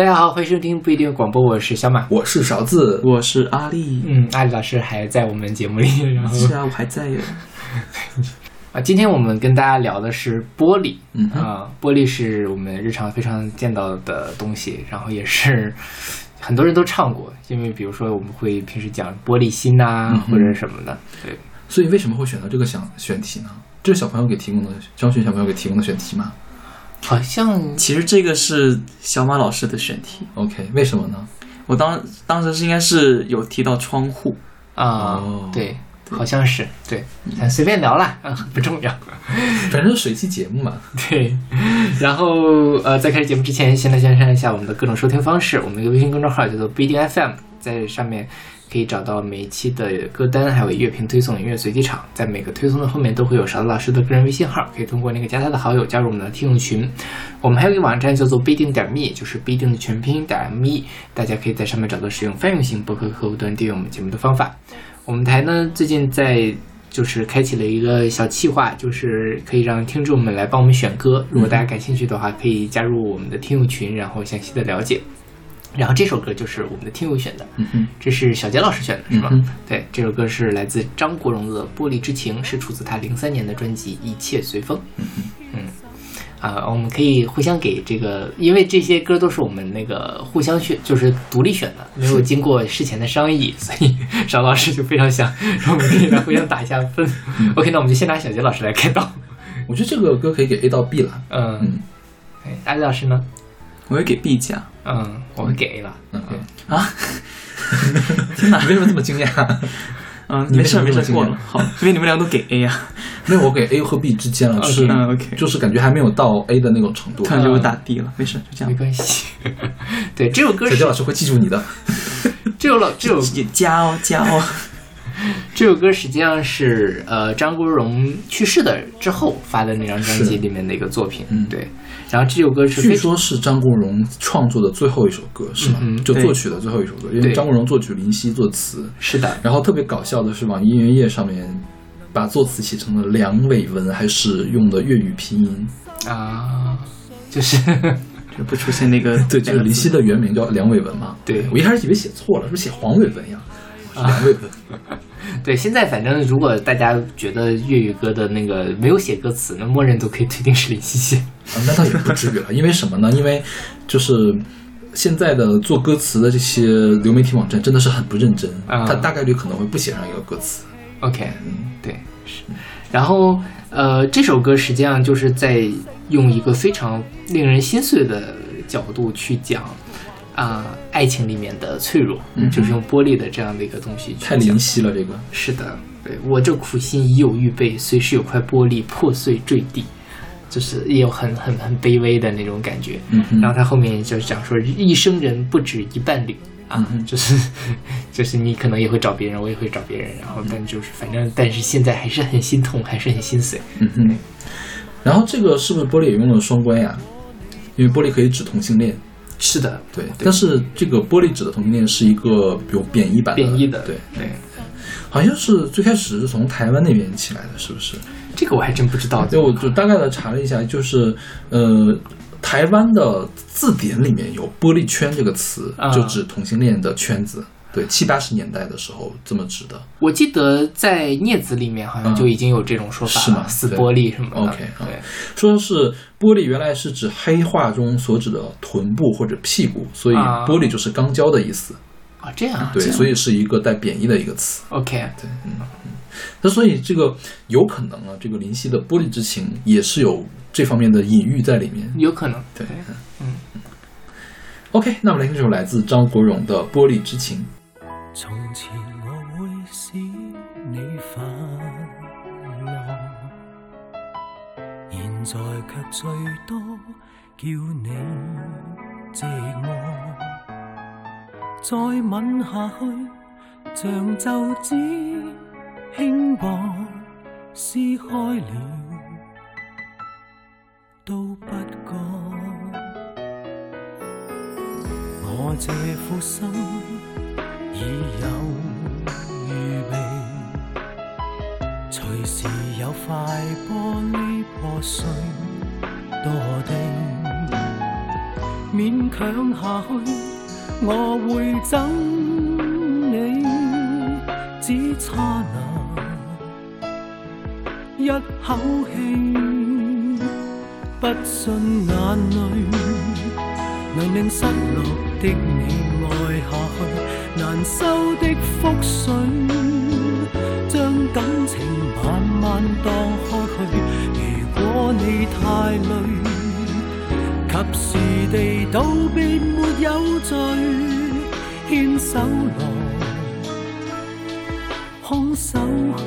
大家好，欢迎收听不一定广播，我是小马，我是勺子，我是阿丽。嗯，阿丽老师还在我们节目里，然后是啊，我还在哟。啊，今天我们跟大家聊的是玻璃，嗯。啊，玻璃是我们日常非常见到的东西，然后也是 很多人都唱过，因为比如说我们会平时讲玻璃心呐、或者什么的，对，所以为什么会选择这个想选题呢？这是小朋友给提供的，张轩小朋友给提供的选题吗好像其实这个是小马老师的选题，？OK，为什么呢？我当当时是应该是有提到窗户，啊，哦对，好像是对，咱随便聊啦，啊，不重要。反正是水期节目嘛。对，然后呃，在开始节目之前，先来宣传一下我们的各种收听方式。我们的一个微信公众号叫做 BDFM，在上面可以找到每一期的歌单，还有乐评推送、音乐随机场。在每个推送的后面都会有勺子老师的个人微信号，可以通过那个加他的好友加入我们的听友群。我们还有一个网站叫做不一定点 me，就是不一定的全拼点 me，大家可以在上面找到使用泛用型博客客户端订阅我们节目的方法。我们台呢最近在就是开启了一个小计划，就是可以让听众们来帮我们选歌。如果大家感兴趣的话，可以加入我们的听友群，然后详细的了解。然后这首歌就是我们的听友选的，这是小杰老师选的，是吧？嗯对，这首歌是来自张国荣的《玻璃之情》，是出自他零三年的专辑《一切随风》。嗯啊，我们可以互相给这个，因为这些歌都是我们那个互相选，就是独立选的，没有经过事前的商议，所以邵老师就非常想让我们可以来互相打一下分。OK，那我们就先拿小杰老师来开刀。我觉得这个歌可以给 A 到 B 了。嗯嗯，哎，阿丽老师呢？我也给 B 加嗯，我们给 A 了。嗯嗯，啊。天哪你，为什么这么惊讶？嗯，没事没事，过了。好，因为你们俩都给 A 呀，没有，我给 A 和 B 之间了，OK 是就是感觉还没有到 A 的那种程度。突然就我打 D 了，没事，就这样没。关系。对，这首歌是小杰老师会记住你的。这首老这首也加哦加哦，这首歌实际上是呃张国荣去世的之后发的那张专辑里面的一个作品，嗯对。然后这首歌是据说是张国荣创作的最后一首歌，是吗？嗯就作曲的最后一首歌，因为张国荣作曲，林夕作词。是的，然后特别搞笑的是，网易音乐页上面把作词写成了梁伟文，还是用的粤语拼音。啊，就是 就不出现那个 对，就是林夕的原名叫梁伟文嘛。对我一开始以为写错了，是不是写黄伟文呀？是梁伟文。对。现在反正如果大家觉得粤语歌的那个没有写歌词，那默认都可以推定是林夕写。啊，那倒也不至于了，因为什么呢？因为就是现在的做歌词的这些流媒体网站真的是很不认真，啊他大概率可能会不写上一个歌词。OK，嗯，对，是。然后呃，这首歌实际上就是在用一个非常令人心碎的角度去讲啊、爱情里面的脆弱，嗯就是用玻璃的这样的一个东西去太讲灵犀了，这个。是的，对我这苦心已有预备，随时有块玻璃破碎坠地，就是也有很很很卑微的那种感觉。然后他后面就讲说，一生人不止一伴侣啊，嗯就是 就是你可能也会找别人，我也会找别人，然后但就是反正但是现在还是很心痛，还是很心碎。嗯哼。然后这个是不是玻璃也用了双关呀？因为玻璃可以指同性恋，是的，对。但是这个玻璃纸的同性恋是一个有贬义版的，贬义的，对，对，好像是最开始是从台湾那边起来的，是不是？这个我还真不知道。就，我就大概的查了一下，就是呃，台湾的字典里面有“玻璃圈”这个词啊，就指同性恋的圈子。对，七八十年代的时候这么指的。我记得在镊子里面好像就已经有这种说法是吗撕玻璃什么的。OK，啊对，说是玻璃原来是指黑话中所指的臀部或者屁股，所以啊玻璃就是肛交的意思。啊，这样，对，样所以是一个带贬义的一个词。OK，对，嗯嗯。那所以这个有可能啊，这个林夕的《玻璃之情》也是有这方面的隐喻在里面。有可能。对，嗯 OK，那我们来听这首来自张国荣的《玻璃之情》。從前我會使你快樂，現在卻最多叫你寂寞。再吻下去，像皺紙輕薄，撕開了都不覺。我這副心。已有预备，随时有块玻璃破碎墮地。勉强下去，我会憎你，只差那一口气，不信眼泪能令失落的你爱下去，难收的覆水，将感情慢慢荡开去。如果你太累。及时地道别没有罪，牵手来，空手去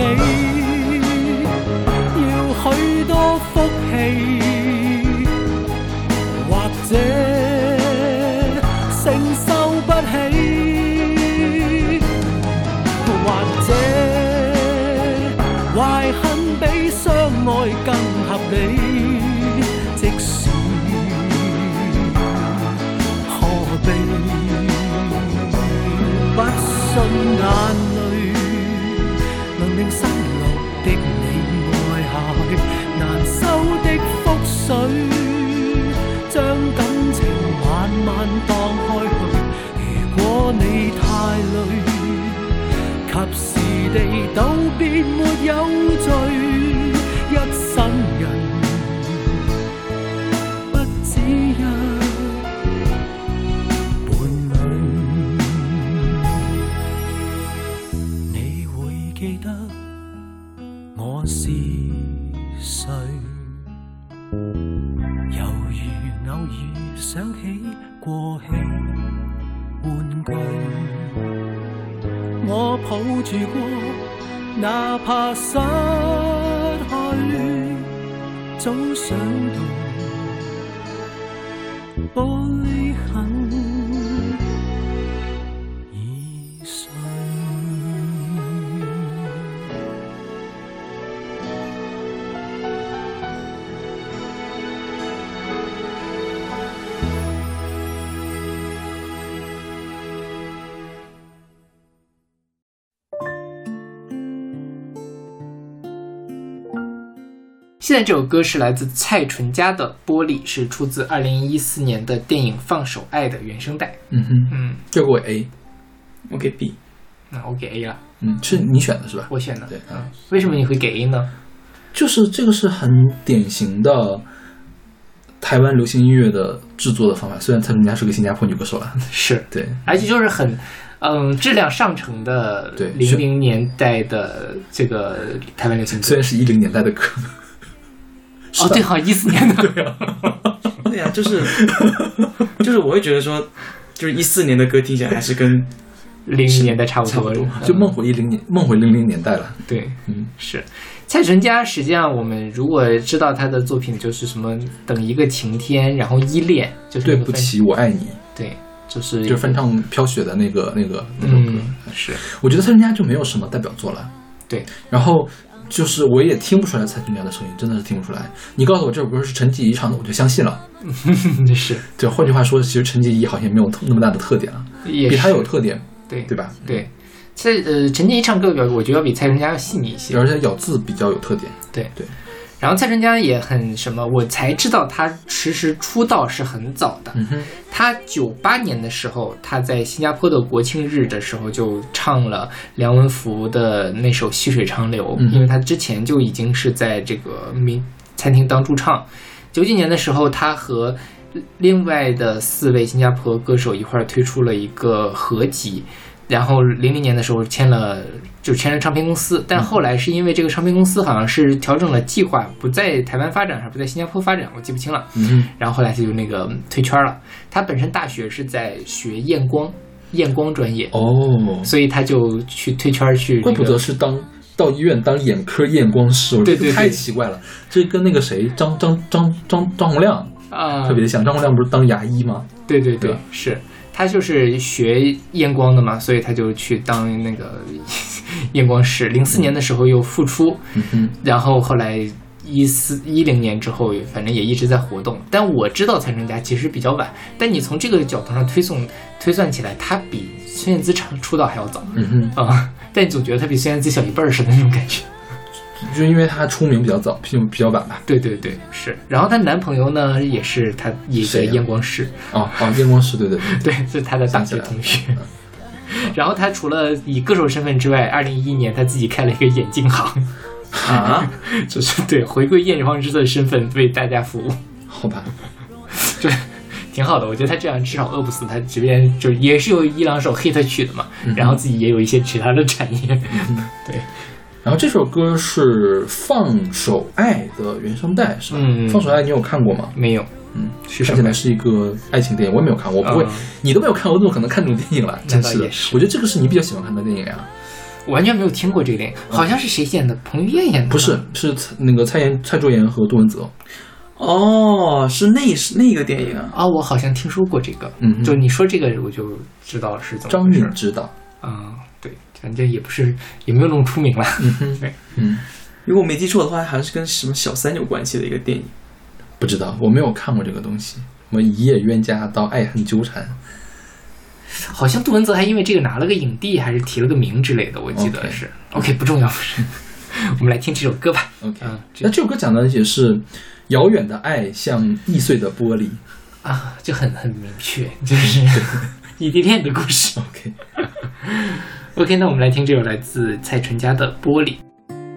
你要许多福气。地道別沒有罪。一生人不止一伴侶，你會記得我是誰？猶如偶遇想起過氣玩具，我抱住過，哪怕失去，早想现在这首歌是来自蔡淳佳的《玻璃》，是出自二零一四年的电影《放手爱》的原声带。嗯哼，嗯，这个我 A，我给 B，那我给 A 了，嗯，是你选的是吧？我选的。对嗯，为什么你会给 A 呢？就是这个是很典型的台湾流行音乐的制作的方法。虽然蔡淳佳是个新加坡女歌手了，是，对，而且就是很，嗯，质量上乘的对零零年代的这个台湾流行歌虽。然是一零年代的歌，是哦，对，好，一四年的。对啊，对呀、就是就是我会觉得说，就是一四年的歌听起来还是跟零零年代差不多，差不多嗯就梦回一零年，梦回零零年代了。对，嗯，是蔡淳佳。实际上，我们如果知道他的作品，就是什么“等一个晴天”，然后“依恋”，就对不起，我爱你，对，就是就翻唱飘雪的那个那个那首歌。嗯，是我觉得蔡淳佳就没有什么代表作了。对，然后就是我也听不出来蔡淳佳的声音，真的是听不出来。你告诉我这首歌是陈洁仪唱的，我就相信了。是，对，换句话说，其实陈洁仪好像没有特那么大的特点了，也比她有特点，对对吧？对。蔡呃陈洁仪唱歌表我觉得要比蔡淳佳要细腻一些，而且咬字比较有特点。对对，然后蔡淳佳也很什么，我才知道他其实出道是很早的。嗯，他九八年的时候，他在新加坡的国庆日的时候就唱了梁文福的那首《细水长流》，嗯因为他之前就已经是在这个民餐厅当驻唱。九几年的时候，他和另外的四位新加坡歌手一块儿推出了一个合集。然后零零年的时候签了，就签了唱片公司，但后来是因为这个唱片公司好像是调整了计划，不在台湾发展，还是不在新加坡发展，我记不清了。嗯，然后后来他就那个退圈了。他本身大学是在学验光，验光专业，哦，所以他就去退圈去、怪不得是当到医院当眼科验光师，我觉得对对对。太奇怪了。这跟那个谁张张张张张洪亮啊，特别像，张洪亮不是当牙医吗？对对对对，是他就是学验光的嘛，所以他就去当那个 验光师。零四年的时候又复出，然后后来一四一零年之后，反正也一直在活动。但我知道蔡成家其实比较晚，但你从这个角度上推送推算起来，他比孙燕姿出出道还要早嗯哼，啊、但你总觉得他比孙燕姿小一辈儿似的那种感觉。就因为她出名比较早，比比较晚吧。对对对，是。然后她男朋友呢，也是她一个验光师，哦哦，验光师，对对对，对，是她的大学同学。然后她除了以歌手身份之外，二零一一年她自己开了一个眼镜行，啊，就是对回归验光师的身份为大家服务，好吧，对挺好的。我觉得她这样至少饿不死，她这边就也是有一两首 hit 曲的嘛，嗯然后自己也有一些其他的产业。对，然后这首歌是《放手爱》的原声带，是吧？嗯放手爱》你有看过吗？没有，嗯，看起来？是一个爱情电影，我也没有看过，我不会，嗯你都没有看，我怎么可能看这种电影了？真是的是我觉得这个是你比较喜欢看的电影啊。我完全没有听过这个电影，好像是谁演的？彭于晏演的？不是，是蔡那个蔡妍、蔡卓妍和杜文泽。哦，是那是那个电影啊，啊，我好像听说过这个。嗯哼就你说这个，我就知道是怎么张回事敏知道。啊、对，反正也不是也没有那么出名了。嗯哼，对，嗯，如果我没记错的话，好像是跟什么小三有关系的一个电影。不知道，我没有看过这个东西。什么一夜冤家到爱恨纠缠，好像杜文泽还因为这个拿了个影帝，还是提了个名之类的，我记得是。OK，不重要，不是。我们来听这首歌吧。OK，、那这首歌讲的也是遥远的爱像易碎的玻璃。啊，就很很明确，就是异地恋的故事。OK，OK，那我们来听这首来自蔡淳佳的《玻璃》。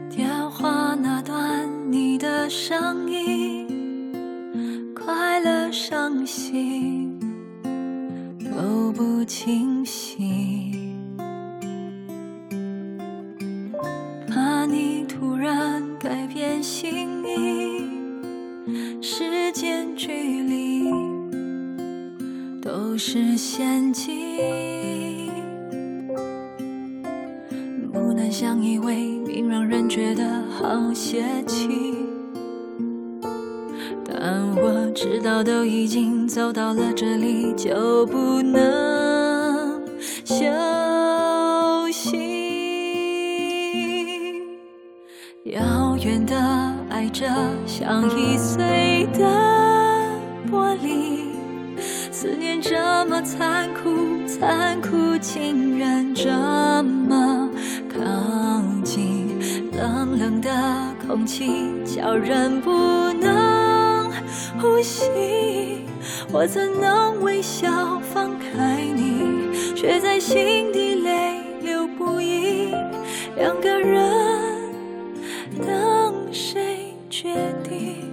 电话那端你的声音，快乐伤心都不清晰，怕你突然改变心意，时间距离都是陷阱。不能相依为命，让人觉得好泄气。但我知道，都已经走到了这里，就不能休息。遥远的爱着，像易碎的玻璃。思念这么残酷，残酷竟然这么靠近，冷冷的空气叫人不能呼吸。我怎能微笑放开你，却在心底泪流不已？两个人等谁决定？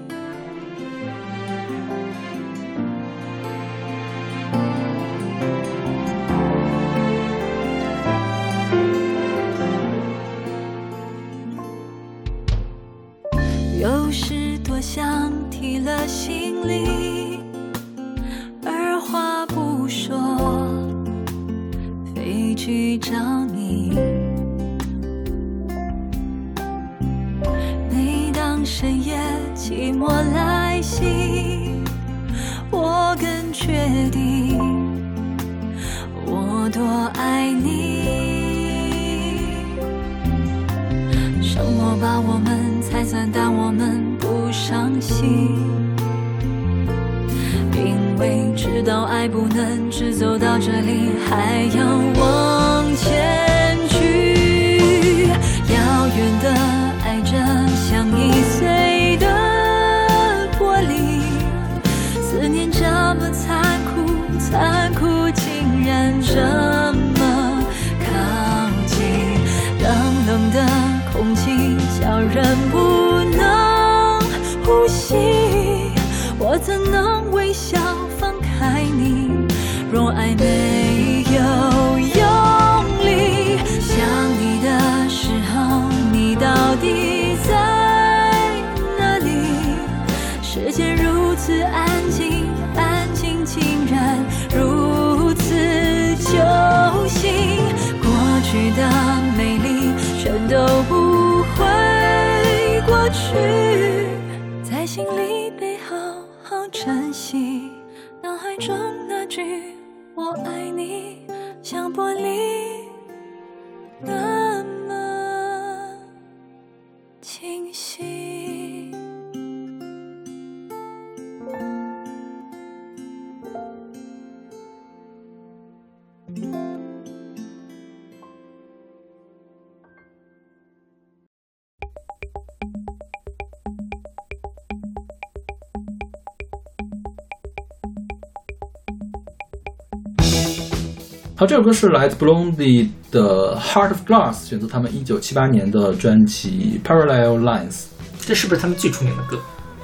这首歌是来自 Blondie 的《Heart of Glass》，选择他们一九七八年的专辑《Parallel Lines》。这是不是他们最出名的歌？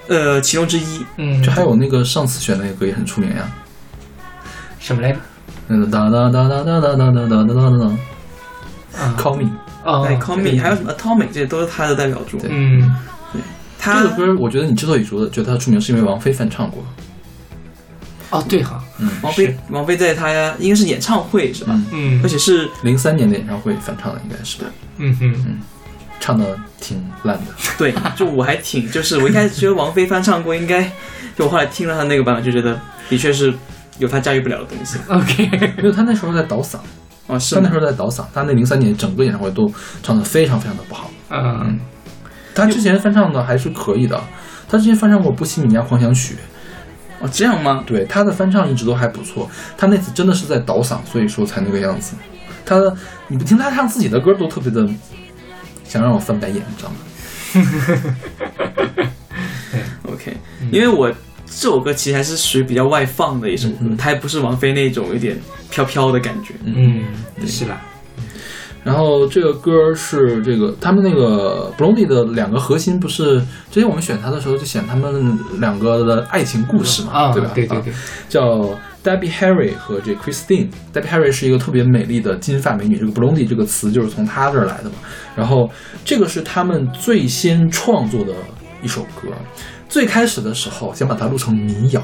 呃，其中之一。嗯，就还有那个上次选的那个歌也很出名呀，什么来着？那个哒哒哒哒哒哒哒哒哒哒哒哒啊，Call Me。哦对，Call Me，还有什么 Atomic，这些都是他的代表作。对嗯，对这首歌，我觉得你之所以觉得觉得它出名，是因为王菲翻唱过。哦对哈，王菲，王菲在她应该是演唱会是吧？嗯。而且是零三年的演唱会翻唱的，应该是。嗯哼，唱的挺烂的。对，就我还挺，就是我一开始觉得王菲翻唱过，应该，就我后来听了她那个版本，就觉得的确是有她驾驭不了的东西。OK，因为她那时候在倒嗓，哦，是她那时候在倒嗓，她那零三年整个演唱会都唱的非常非常的不好。嗯。她之前翻唱的还是可以的，她之前翻唱过《波西米亚狂想曲》，哦，这样吗？对他的翻唱一直都还不错。他那次真的是在倒嗓，所以说才那个样子。他你不听他唱自己的歌都特别的想让我翻白眼，你知道吗？OK，因为我这首歌其实还是属于比较外放的一首歌，嗯它还不是王菲那种有点飘飘的感觉。嗯，是啦，然后这个歌是这个他们那个 Blondie 的两个核心，不是之前我们选他的时候就选他们两个的爱情故事嘛，啊，对吧？啊对对对，叫 Debbie Harry 和这 Christine。Debbie Harry 是一个特别美丽的金发美女，这个 Blondie 这个词就是从她这儿来的嘛。然后这个是他们最先创作的一首歌，最开始的时候想把它录成民谣，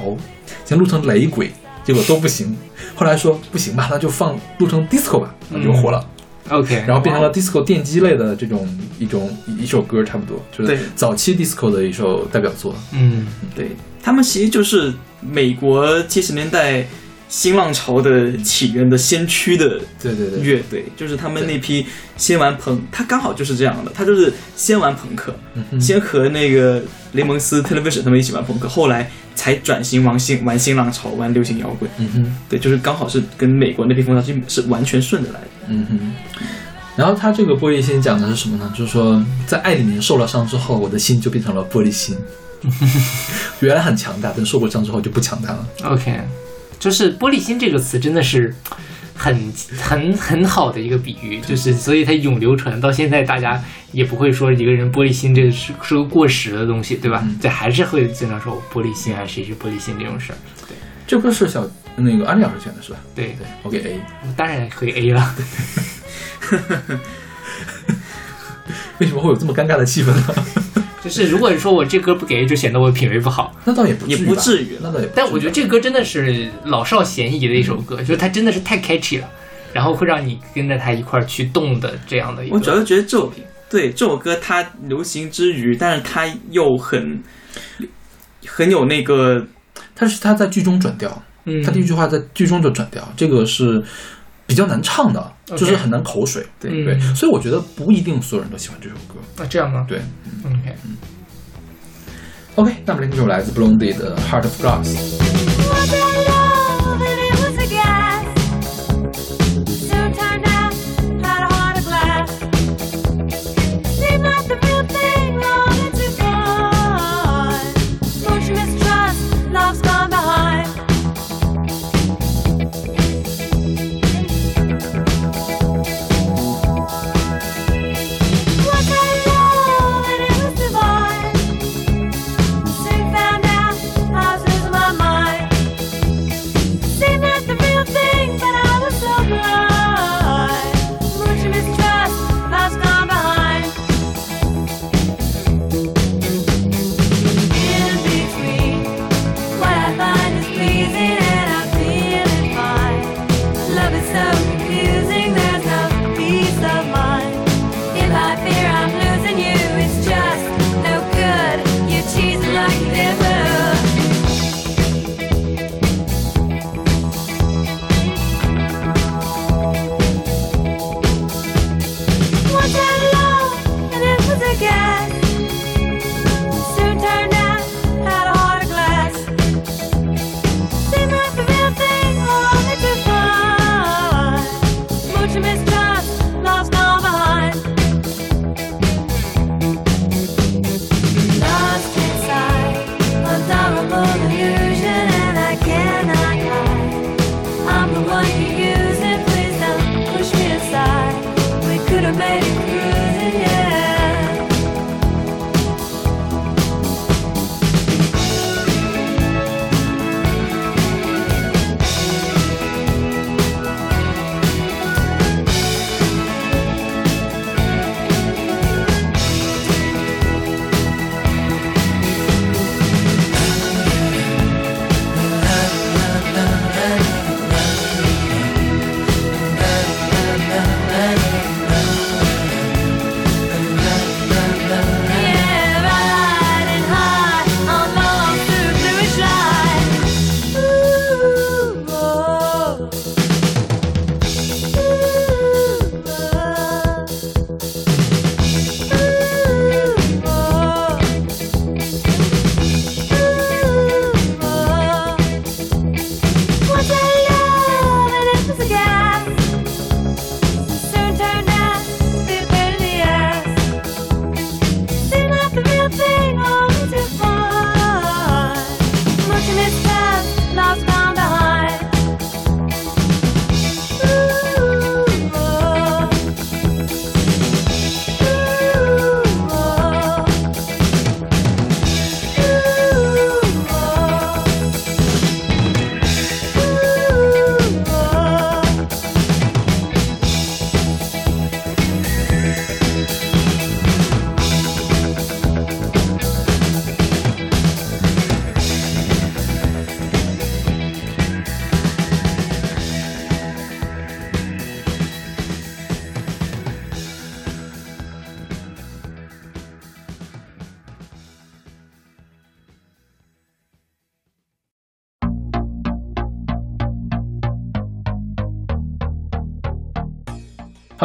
想录成雷鬼，结果都不行。后来说不行吧，那就放录成 disco 吧，那就火了。OK，然后变成了 disco 电击类的这种一种一首歌，差不多就是对。早期 disco 的一首代表作。嗯。对。他们其实就是美国七十年代新浪潮的起源的先驱的对对对，乐队，就是他们那批先玩朋，他刚好就是这样的，他就是先玩朋克，嗯先和那个雷蒙斯 Television 他们一起玩朋克，后来才转型玩新玩新浪潮，玩流行摇滚。嗯哼。对，就是刚好是跟美国那批风潮是是完全顺着来的。嗯哼，然后他这个玻璃心讲的是什么呢？就是说，在爱里面受了伤之后，我的心就变成了玻璃心，原来很强大，但受过伤之后就不强大了。OK，就是玻璃心这个词真的是很很很好的一个比喻，就是所以它永流传到现在，大家也不会说一个人玻璃心这个是是个过时的东西，对吧？这还是会经常说我玻璃心啊，谁是玻璃心这种事儿。对这不是小那个安利老师选的是吧？对对，我给 A。当然可以 A 了。为什么会有这么尴尬的气氛呢？就是如果你说我这歌不给就显得我品味不好。那倒也不也至于吧不至于那倒也不至于。但我觉得这歌真的是老少咸宜的一首歌，就是它真的是太 catchy 了，然后会让你跟着它一块儿去动的这样的一个。我主要觉得这首对这首歌它流行之余，但是它又很很有那个它是它在剧中转调，嗯，它第一句话在剧中就转调，这个是比较难唱的就是很难口水。对嗯对，所以我觉得不一定所有人都喜欢这首歌。那这样吗？对 ，OK。 ，OK，那么这首来自 Blondie 的《Heart of Glass》。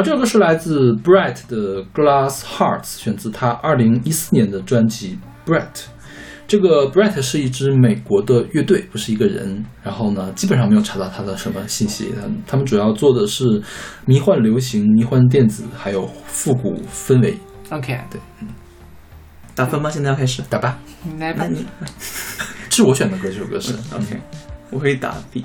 这首歌是来自 Brett 的《Glass Hearts》，选自他二零一四年的专辑《Brett》。这个 Brett 是一支美国的乐队，不是一个人。然后呢，基本上没有查到他的什么信息。他们他们主要做的是迷幻流行、迷幻电子，还有复古氛围。OK，对，打分吗？现在要开始？打吧，来吧 那你这是我选的歌，这首歌是 OK，我可以打 B。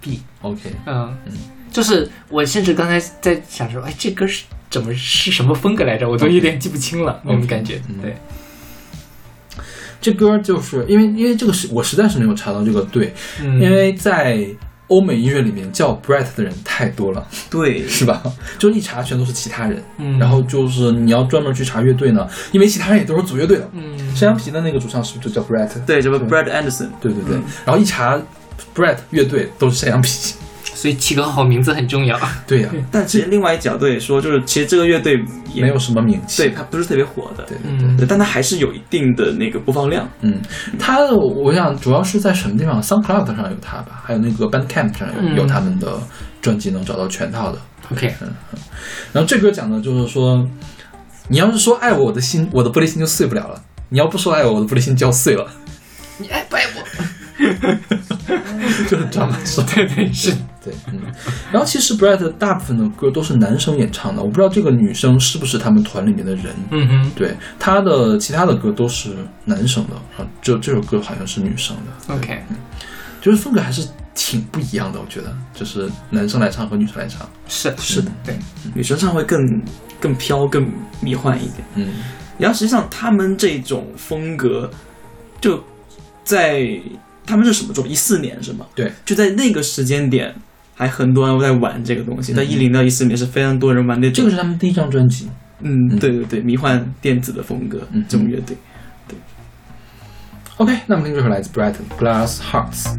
B，OK 嗯。嗯，就是我甚至刚才在想说，哎，这歌是怎么是什么风格来着？我都有点记不清了，那种感觉。嗯对，这歌就是因为因为这个是我实在是没有查到这个队，嗯，因为在欧美音乐里面叫 Brett 的人太多了，对，是吧？就一查全都是其他人，嗯然后就是你要专门去查乐队呢，因为其他人也都是组乐队的。嗯，山羊皮的那个主唱是不是就叫 Brett？对，这个对 Brad Anderson，对对对嗯，然后一查 Brett 乐队都是山羊皮，所以起个好名字很重要。对呀、但其实另外一角度也说，就是其实这个乐队也没有什么名气。对，它不是特别火的，对对嗯对，但它还是有一定的那个播放量。嗯，它我想主要是在什么地方？SoundCloud 上有它吧，还有那个 Bandcamp 上有、嗯有他们的专辑，能找到全套的。OK，嗯然后这歌讲的就是说，你要是说爱我，我的心，我的玻璃心就碎不了了；你要不说爱我，我的玻璃心就要碎了。你爱不爱我？就很抓马是吧？对对是，对，嗯。然后其实 Brett 大部分的歌都是男生演唱的，我不知道这个女生是不是他们团里面的人。嗯哼。对，他的其他的歌都是男生的，啊，这这首歌好像是女生的，，OK，就是风格还是挺不一样的，我觉得，就是男生来唱和女生来唱，是是的，对，女生唱会更更飘、更迷幻一点。嗯。然后实际上他们这种风格，就在他们是什么时候？一四年是吗？对，就在那个时间点，还很多人在玩这个东西。嗯在一零到一四年是非常多人玩的这，个是他们第一张专辑。嗯，嗯对对对，迷幻电子的风格，嗯这种乐队。对 OK，那么听这首来自 Brighton Glass Hearts。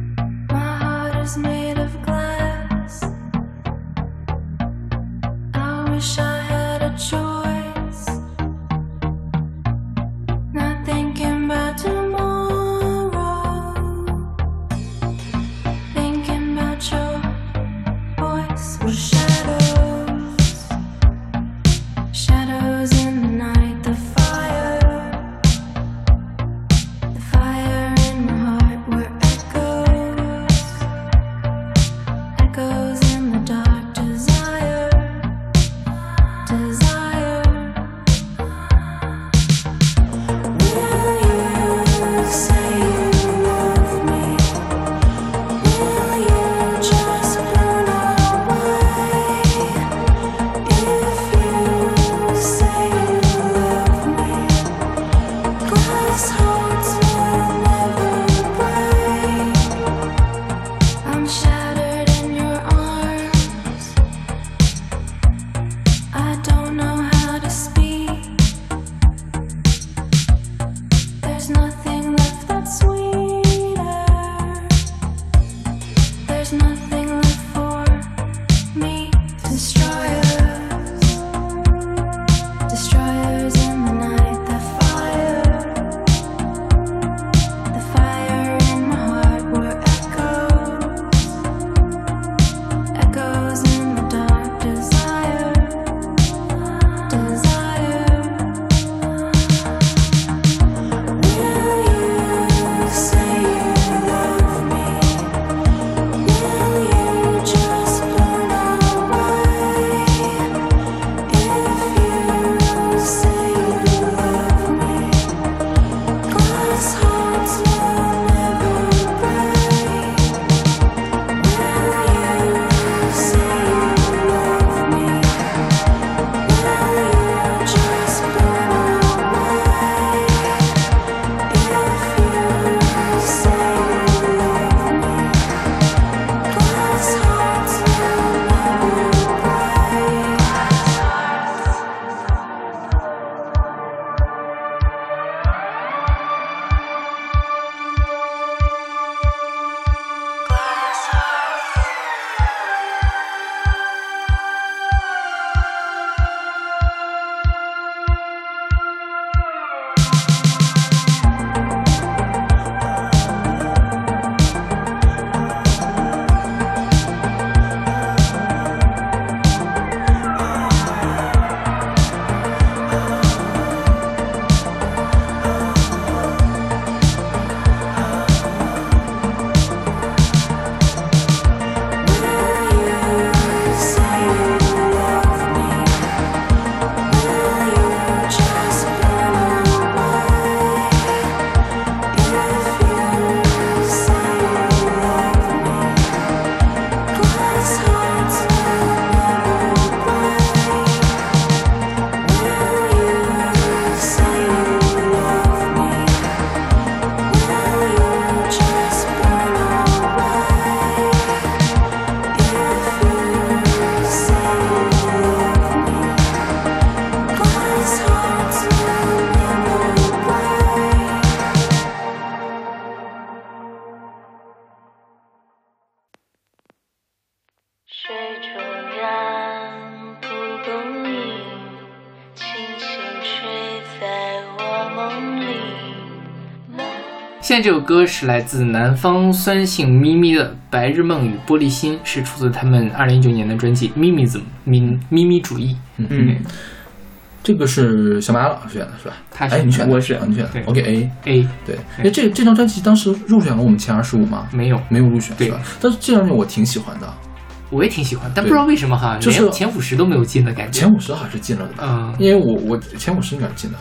在这首歌是来自南方酸性咪咪的《白日梦与玻璃心》，是出自他们二零一九年的专辑《咪咪子咪咪咪主义》。嗯，这个是小马老师选的是吧？他是哎，你选的，我选啊你选的对。OK A，A 对。哎，这这张专辑当时入选了我们前二十五吗？没有，没有入选对吧？但是这张专辑我挺喜欢的，我也挺喜欢，但不知道为什么哈，就是连前五十都没有进的感觉。前五十还是进了的吧？嗯，因为我我前五十应该是进的。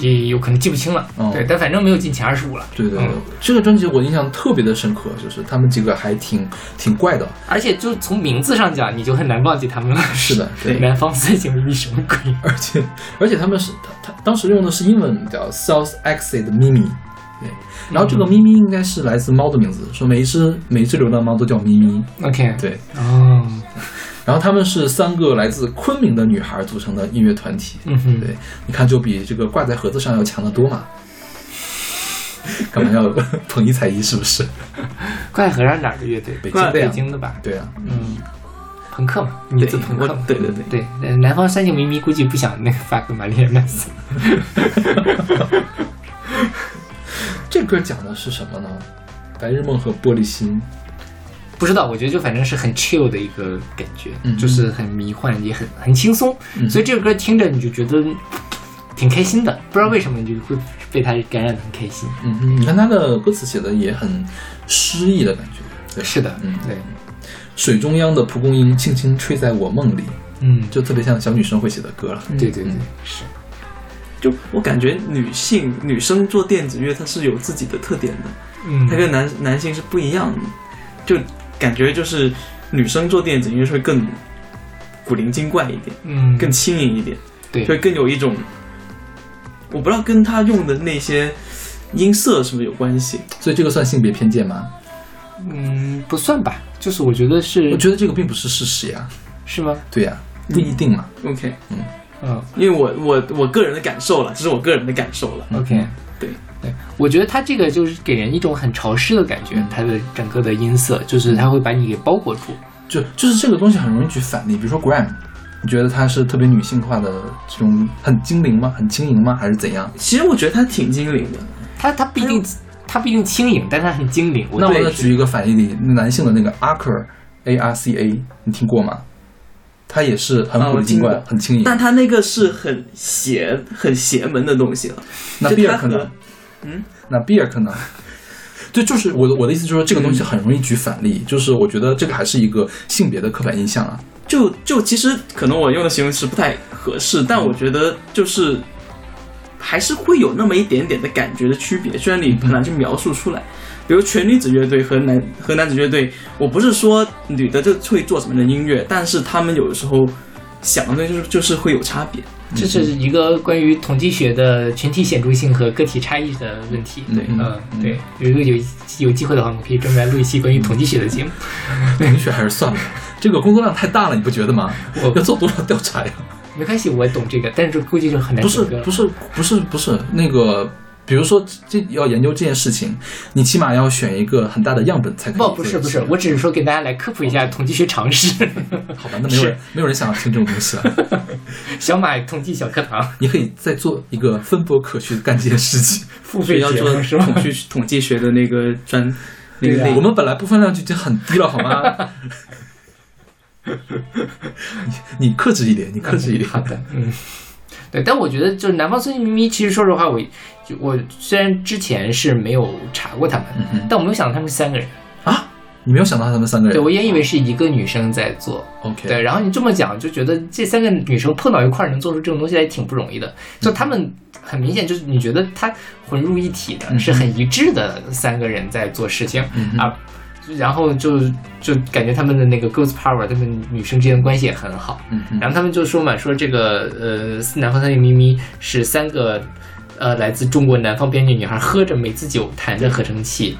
也有可能记不清了。哦对，但反正没有进前二十五了。对对对嗯，这个专辑我印象特别的深刻，就是他们几个还挺挺怪的。而且就从名字上讲，你就很难忘记他们了。是的，对南方三星咪什么鬼？而且而且他们是他他当时用的是英文叫 South Exit 咪咪，对，然后这个咪咪应该是来自猫的名字，说每一只每一只流浪猫都叫咪咪，OK，对，哦，然后他们是三个来自昆明的女孩组成的音乐团体，嗯哼，对，你看就比这个挂在盒子上要强得多嘛。干嘛要捧一踩一？是不是？怪和尚哪儿的乐队？北北京的呀京的吧？对啊，嗯，朋克嘛，女子朋克嘛。对对对对，呃南方三星咪咪估计不想那个发给玛丽莲曼斯。这歌讲的是什么呢？白日梦和玻璃心。不知道，我觉得就反正是很 chill 的一个感觉，嗯。就是很迷幻，也很很轻松，嗯。所以这首歌听着你就觉得挺开心的，不知道为什么你就会被它感染的很开心。嗯哼，你看他的歌词写的也很诗意的感觉。对，是的，嗯对，水中央的蒲公英轻轻吹在我梦里，嗯，就特别像小女生会写的歌了。对对对嗯，是，就我感觉女性女生做电子乐，它是有自己的特点的，嗯。它跟男男性是不一样的，就感觉就是女生做电子音乐会更古灵精怪一点，嗯更轻盈一点，对会更有一种，我不知道跟他用的那些音色是不是有关系。所以这个算性别偏见吗？嗯不算吧，就是我觉得是我觉得这个并不是事实呀。是吗？对呀，不一定嘛。OK，嗯因为我我我个人的感受了，这是我个人的感受了。，OK，对对，我觉得它这个就是给人一种很潮湿的感觉，嗯它的整个的音色就是它会把你给包裹住。就就是这个东西很容易举反例，比如说 Gram，你觉得它是特别女性化的这种很精灵吗？很轻盈吗？还是怎样？其实我觉得他挺精灵的，它它不一定它不一定轻盈，但它很精灵。那我对再举一个反例，男性的那个 Arca A R C A，你听过吗？它也是很啊古灵精怪，很轻盈。但他那个是很邪、很邪门的东西了。那就它 Beer 可能，嗯，那 Beer 可能，对，就是我的我的意思就是说，这个东西很容易举反例，就是我觉得这个还是一个性别的刻板印象啊。就就其实可能我用的形容词不太合适，但我觉得就是还是会有那么一点点的感觉的区别，虽然你很难去描述出来。比如全女子乐队和男和男子乐队，我不是说女的就会做什么样的音乐，但是他们有的时候想的就是就是会有差别。这是一个关于统计学的群体显著性和个体差异的问题。对嗯，对，有一个有有机会的话，我们可以专门来录一期关于统计学的节目。同学还是算了，这个工作量太大了，你不觉得吗？我要做多少调查呀？没关系，我懂这个，但是这估计就很难不是不是不是不是那个，比如说这要研究这件事情，你起码要选一个很大的样本才可以不，不是不是，我只是说给大家来科普一下统计学常识。好吧，那没有人没有人想要听这种东西了。小马统计小课堂你可以再做一个分拨可去干这件事情。付费要做？统计统计学的那个专那个啊我们本来播放量就已经很低了，好吗？你你克制一点，你克制一点。好的，嗯，对，但我觉得就是南方孙咪咪，其实说实话，我就我虽然之前是没有查过他们，嗯但我没有想到他们是三个人，啊，你没有想到他们三个人？对我也以为是一个女生在做，OK，对，然后你这么讲，就觉得这三个女生碰到一块儿能做出这种东西来挺不容易的。就她们很明显就是你觉得她混入一体的，嗯是很一致的三个人在做事情、嗯啊。然后就就感觉他们的那个 girls power，他们女生之间的关系也很好。嗯然后他们就说嘛，说这个呃，南方三月咪咪是三个呃来自中国南方边境女孩，喝着梅子酒，弹着合成器，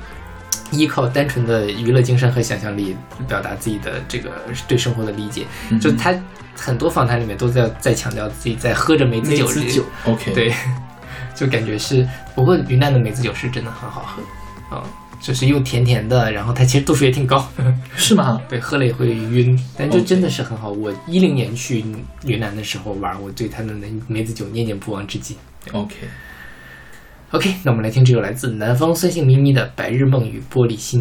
依靠单纯的娱乐精神和想象力表达自己的这个对生活的理解。嗯就她很多访谈里面都在在强调自己在喝着梅子酒，梅子酒，OK，对，就感觉是，不过云南的梅子酒是真的很好喝，啊、就是又甜甜的，然后它其实度数也挺高，是吗？对，喝了也会晕，但就真的是很好。我一零年去云南的时候玩，我对它的那梅子酒念念不忘至今。OK，OK，那我们来听这首来自南方酸性咪咪的《白日梦与玻璃心》。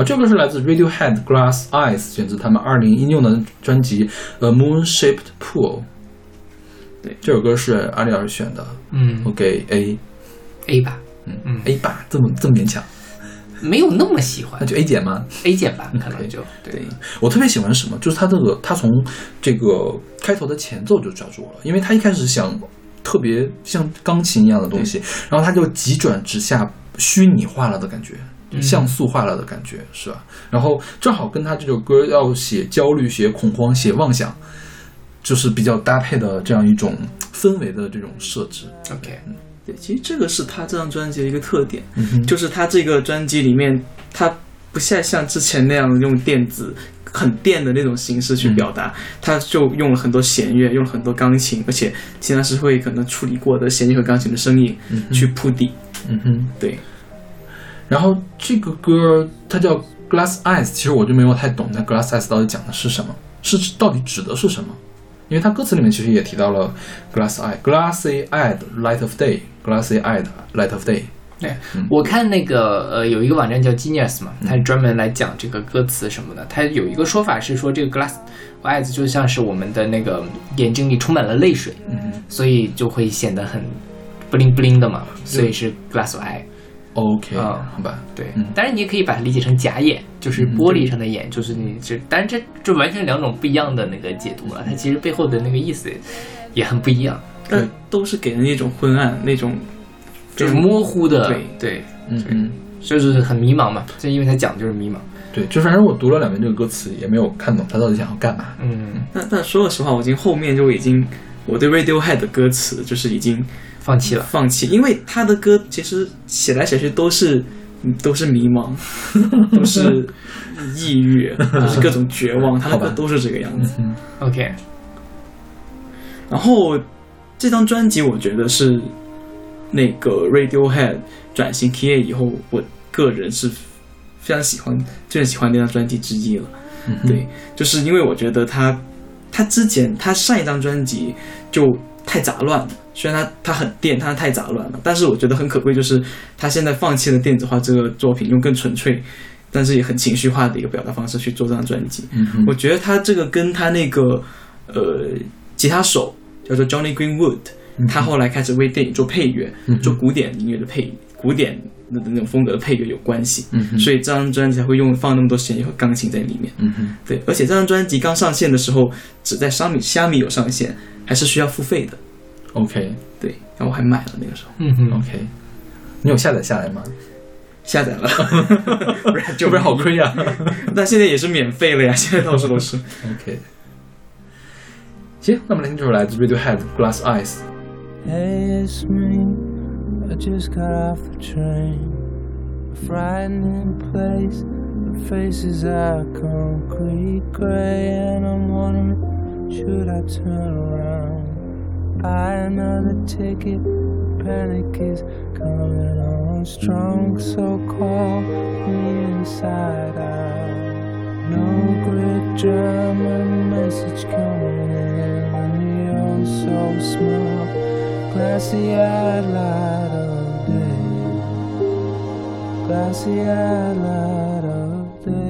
啊，这个是来自 Radiohead Glass Eyes，选自他们二零一六年的专辑《A Moon Shaped Pool》。对，这首歌是阿里老师选的，嗯。我给 A，，A 吧，嗯嗯。A 吧，这么这么勉强，没有那么喜欢那就 A 减吗？A 减吧，可能 OK 就对。对，我特别喜欢什么，就是他这个，他从这个开头的前奏就抓住我了，因为他一开始想特别像钢琴一样的东西，然后他就急转直下，虚拟化了的感觉，嗯像素化了的感觉，是吧？然后正好跟他这首歌要写焦虑、写恐慌、写妄想，就是比较搭配的这样一种氛围的这种设置。OK，对，其实这个是他这张专辑的一个特点，嗯 就是他这个专辑里面，他不再像之前那样用电子很电的那种形式去表达，他就用了很多弦乐，用了很多钢琴，而且经常是会可能处理过的弦乐和钢琴的声音去铺底。嗯哼。对，然后这个歌它叫 Glass Eyes，其实我就没有太懂那 Glass Eyes 到底讲的是什么，是指到底指的是什么？因为它歌词里面其实也提到了 glass eye，glassy eyed light of day，glassy eyed light of day。对，我看那个呃，有一个网站叫 Genius 嘛，它专门来讲这个歌词什么的。它有一个说法是说，这个 glass eyes 就像是我们的那个眼睛里充满了泪水，嗯所以就会显得很 bling bling 的嘛，所以是 glass eye。，OK，啊好吧，对嗯，当然你也可以把它理解成假眼，就是玻璃上的眼，就是你这，但是这这完全两种不一样的那个解读了。它其实背后的那个意思也很不一样，但都是给人一种昏暗那种，就是模糊的，对对，嗯嗯，就是很迷茫嘛。就因为它讲的就是迷茫，对，就反正我读了两遍这个歌词，也没有看懂他到底想要干嘛。嗯，那那说了实话，我已经后面就已经我对 Radiohead 的歌词就是已经放弃了。放弃，因为他的歌其实写来写去都是嗯 都是迷茫，都是抑郁，都是各种绝望，他的歌都是这个样子。OK，然后这张专辑我觉得是那个 Radiohead 转型 K A 以后，我个人是非常喜欢，最喜欢那张专辑之一了。嗯对，就是因为我觉得他他之前他上一张专辑就太杂乱了，虽然他他很电，但他太杂乱了，但是我觉得很可贵，就是他现在放弃了电子化这个作品，用更纯粹。但是也很情绪化的一个表达方式去做这张专辑，嗯我觉得他这个跟他那个呃吉他手叫做 Johnny Greenwood，、他后来开始为电影做配乐，嗯做古典音乐的配古典的那种风格的配乐有关系，嗯所以这张专辑才会用放那么多弦乐和钢琴在里面。嗯，对，而且这张专辑刚上线的时候，只在虾米虾米有上线，还是需要付费的。OK 对，然后我还买了那个时候嗯哼，OK，你有下载下来吗？下载了，不然就这不是好亏啊！那现在也是免费了呀，现在到处都是。OK，行，那么来听这首来自 Radiohead Glass Eyes。Hey, it's me. I just got off the train. A frightening place. The faces are concrete gray, and I'm wondering, should I turn around? Buy another ticket. Panic is coming on strong, so call me inside out. No great German message coming in, and you're so small glassy eyed light of day, glassy eyed light of day.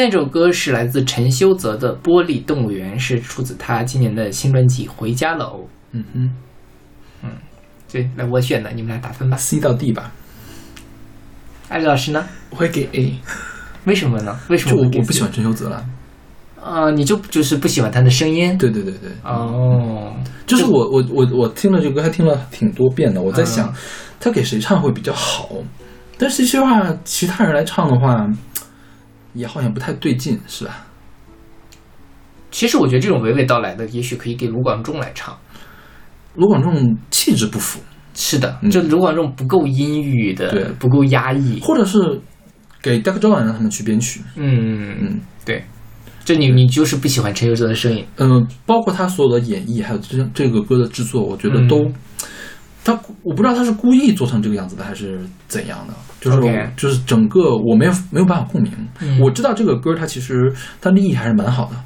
现在这首歌是来自陈修泽的《玻璃动物园》，是出自他今年的新专辑《回家了哦》。嗯哼嗯对，来我选的，你们俩打分吧。，C 到 D 吧。艾丽老师呢？我会给 A，为什么呢？为什么我我不喜欢陈修泽了，啊，你就就是不喜欢他的声音？对对对对，哦，就是我我我我听了这个歌还听了挺多遍的，我在想嗯他给谁唱会比较好，但是这些话其他人来唱的话，也好像不太对劲，是吧？其实我觉得这种娓娓道来的，也许可以给卢广仲来唱。卢广仲气质不符，是的，嗯就卢广仲不够阴郁对的，不够压抑。或者是给 Duck Jones 让他们去编曲，嗯嗯对，就你你就是不喜欢陈奕迅的声音。嗯，包括他所有的演绎，还有这这个歌的制作，我觉得都，嗯他我不知道他是故意做成这个样子的，还是怎样的，就是就是整个我没有没有办法共鸣。嗯我知道这个歌它其实它立意还是蛮好的，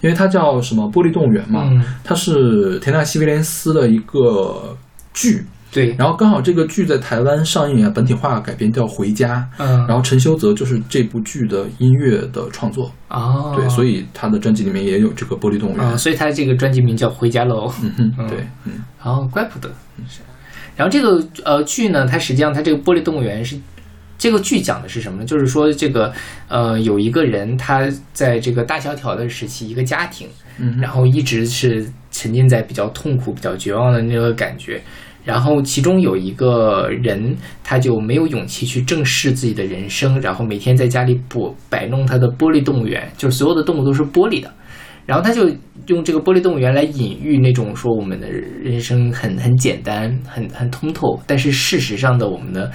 因为它叫什么《玻璃动物园》嘛，嗯它是田纳西威廉斯的一个剧，对，然后刚好这个剧在台湾上映啊，本体化改编叫《回家》，嗯，然后陈修泽就是这部剧的音乐的创作，哦，对，所以以他的专辑里面也有这个《玻璃动物园》啊，所以他这个专辑名叫《回家喽》。嗯哼，嗯对，嗯哦，怪不得。然后这个呃剧呢，它实际上它这个玻璃动物园是这个剧讲的是什么呢？就是说这个呃有一个人他在这个大萧条的时期，一个家庭，嗯然后一直是沉浸在比较痛苦、比较绝望的那个感觉。然后其中有一个人，他就没有勇气去正视自己的人生，然后每天在家里摆摆弄他的玻璃动物园，就是所有的动物都是玻璃的。然后他就用这个玻璃动物园来隐喻那种说我们的人生很很简单、很很通透，但是事实上的我们的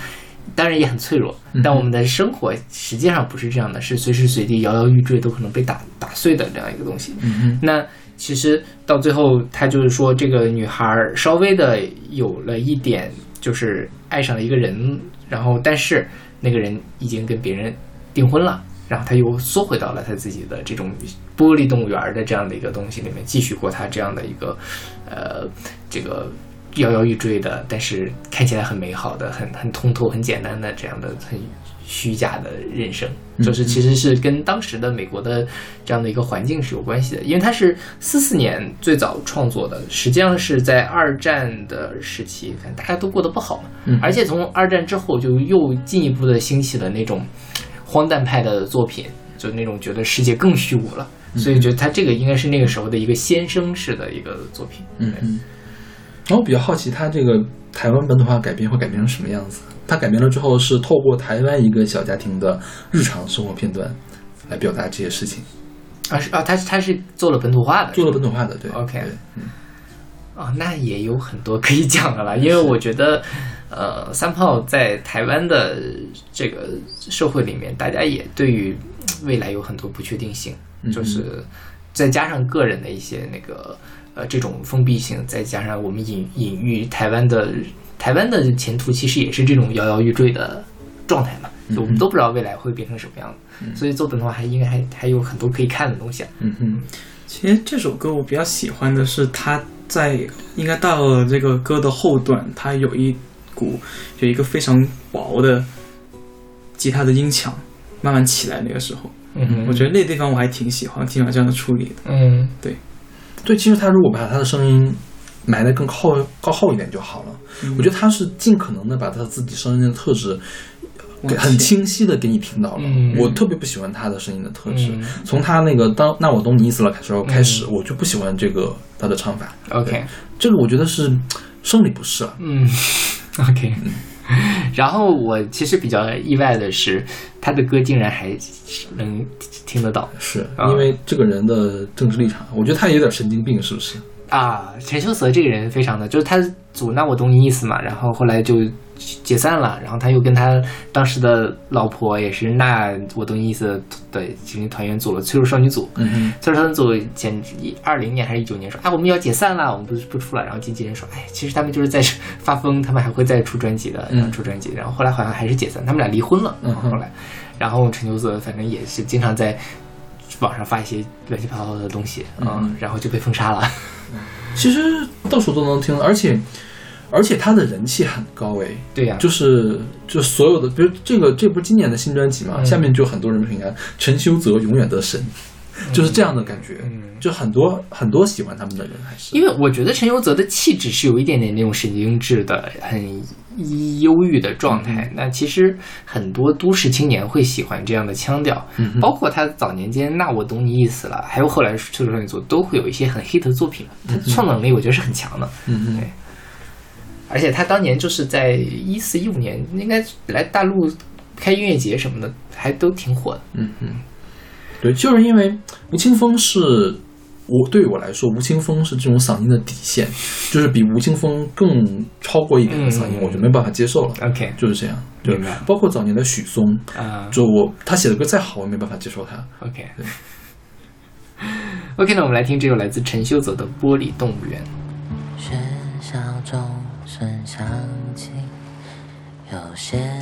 当然也很脆弱，但我们的生活实际上不是这样的，是随时随地摇摇欲坠，都可能被打打碎的这样一个东西。嗯那其实到最后，他就是说，这个女孩儿稍微的有了一点，就是爱上了一个人，然后但是那个人已经跟别人订婚了，然后他又缩回到了他自己的这种玻璃动物园儿的这样的一个东西里面，继续过他这样的一个呃这个摇摇欲坠的，但是看起来很美好的、很很通透、很简单的这样的很虚假的人生，就是其实是跟当时的美国的这样的一个环境是有关系的，因为他是四四年最早创作的，实际上是在二战的时期，看大家都过得不好嘛，嗯。而且从二战之后就又进一步的兴起了那种荒诞派的作品，就那种觉得世界更虚无了。所以觉得他这个应该是那个时候的一个先声式的一个作品。嗯嗯。然后我比较好奇，他这个台湾本土化改编会改编成什么样子？他改编了之后是透过台湾一个小家庭的日常生活片段来表达这些事情，啊是啊，他他是做了本土化的，做了本土化的，对 OK 对，嗯哦，那也有很多可以讲的了，因为我觉得，呃，三炮在台湾的这个社会里面，大家也对于未来有很多不确定性，嗯。就是再加上个人的一些那个呃这种封闭性，再加上我们隐隐喻台湾的台湾的前途其实也是这种摇摇欲坠的状态嘛，就我们都不知道未来会变成什么样子，所以做本的话还应该还还有很多可以看的东西啊。嗯嗯，其实这首歌我比较喜欢的是，它在应该到了这个歌的后段，它有一股有一个非常薄的吉他的音墙慢慢起来那个时候，嗯，我觉得那地方我还挺喜欢，挺喜欢这样的处理的。嗯对，对其实他如果把他的声音埋得更靠靠后一点就好了。我觉得他是尽可能的把他自己声音的特质给很清晰的给你听到了。嗯我特别不喜欢他的声音的特质。嗯从他那个当那我懂你意思了时候开始，我就不喜欢这个他的唱法。，OK。这个我觉得是生理不适啊。嗯 OK。然后我其实比较意外的是，他的歌竟然还能听得到是啊因为这个人的政治立场，我觉得他有点神经病，是不是？啊！陈秀泽这个人非常的，就是他阻那我懂你意思嘛，然后后来就解散了，然后他又跟他当时的老婆也是那我懂你意思的经纪团员组了脆弱少女组，嗯哼，脆弱少女组前一二零年还是一九年说，哎，我们要解散了，我们不不出了。然后经纪人说，哎，其实他们就是在发疯，他们还会再出专辑的，然后出专辑。然后后来好像还是解散，他们俩离婚了。嗯哼后来，然后陈秋泽反正也是经常在网上发一些乱七八糟的东西，嗯，然后就被封杀了。其实到处都能听，而且而且他的人气很高哎。对呀、就是就所有的，比如这个这不是今年的新专辑嘛？嗯下面就很多人评价陈修泽永远的神，就是这样的感觉。嗯就很多很多喜欢他们的人还是因为我觉得陈修泽的气质是有一点点那种神经质的，很忧郁的状态。那其实很多都市青年会喜欢这样的腔调，嗯包括他早年间《那我懂你意思了》，还有后来《赤手双鱼座》都会有一些很 hit 的作品，他创造能力我觉得是很强的。嗯嗯对，而且他当年就是在一四一五年，应该来大陆开音乐节什么的，还都挺火的。嗯嗯，对，就是因为吴青峰是我对于我来说，吴青峰是这种嗓音的底线，就是比吴青峰更超过一点的嗓音，嗯我就没办法接受了。OK，就是这样，对包括早年的许嵩，啊、就我他写的歌再好，我也没办法接受他。OK。OK，那我们来听这首来自陈秀泽的《玻璃动物园》。些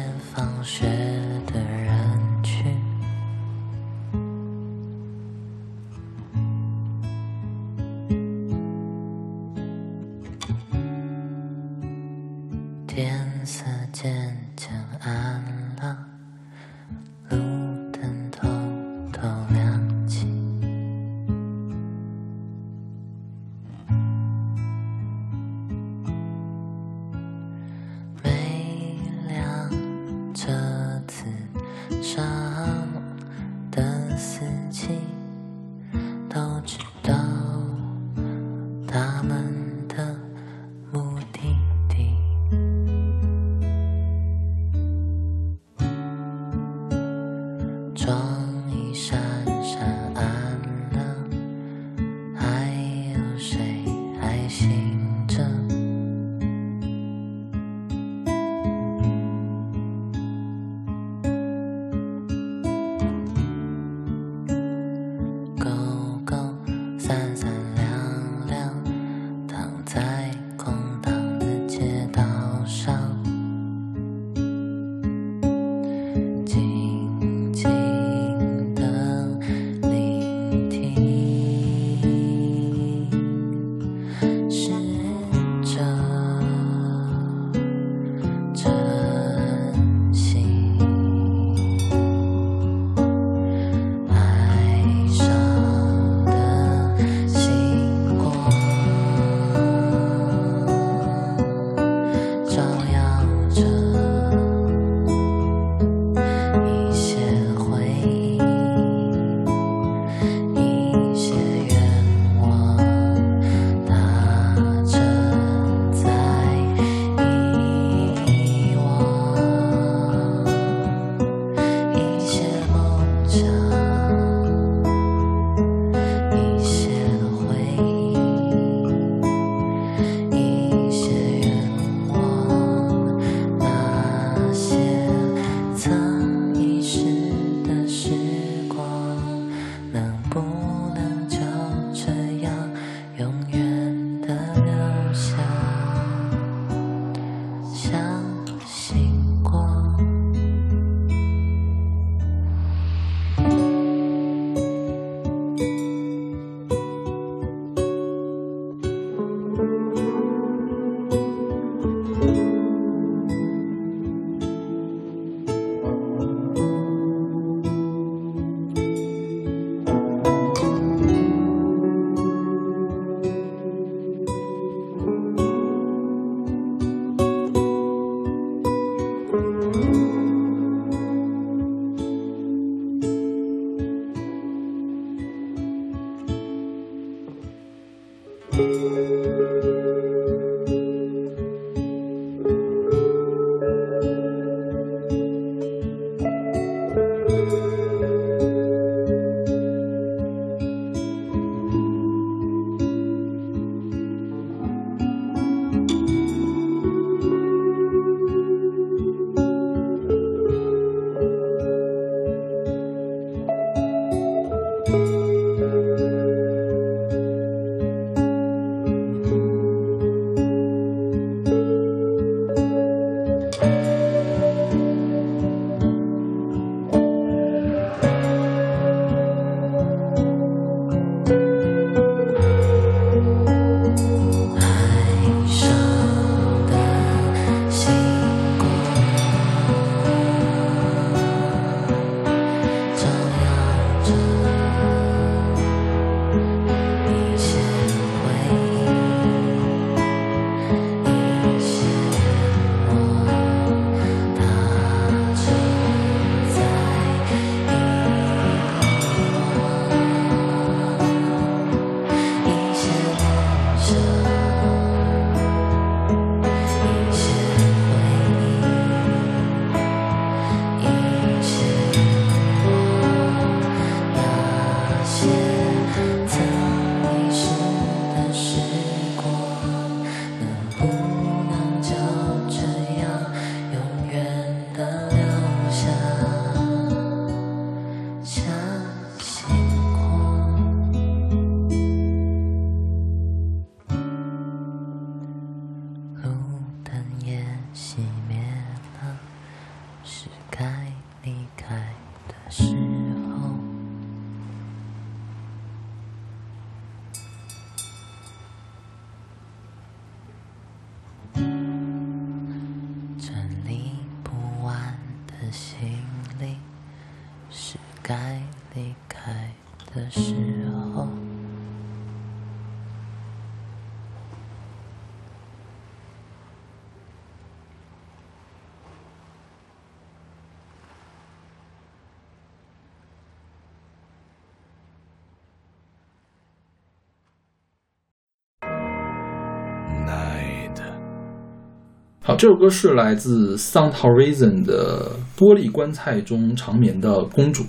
好，这首歌是来自 Sound Horizon 的《玻璃棺材中长眠的公主》，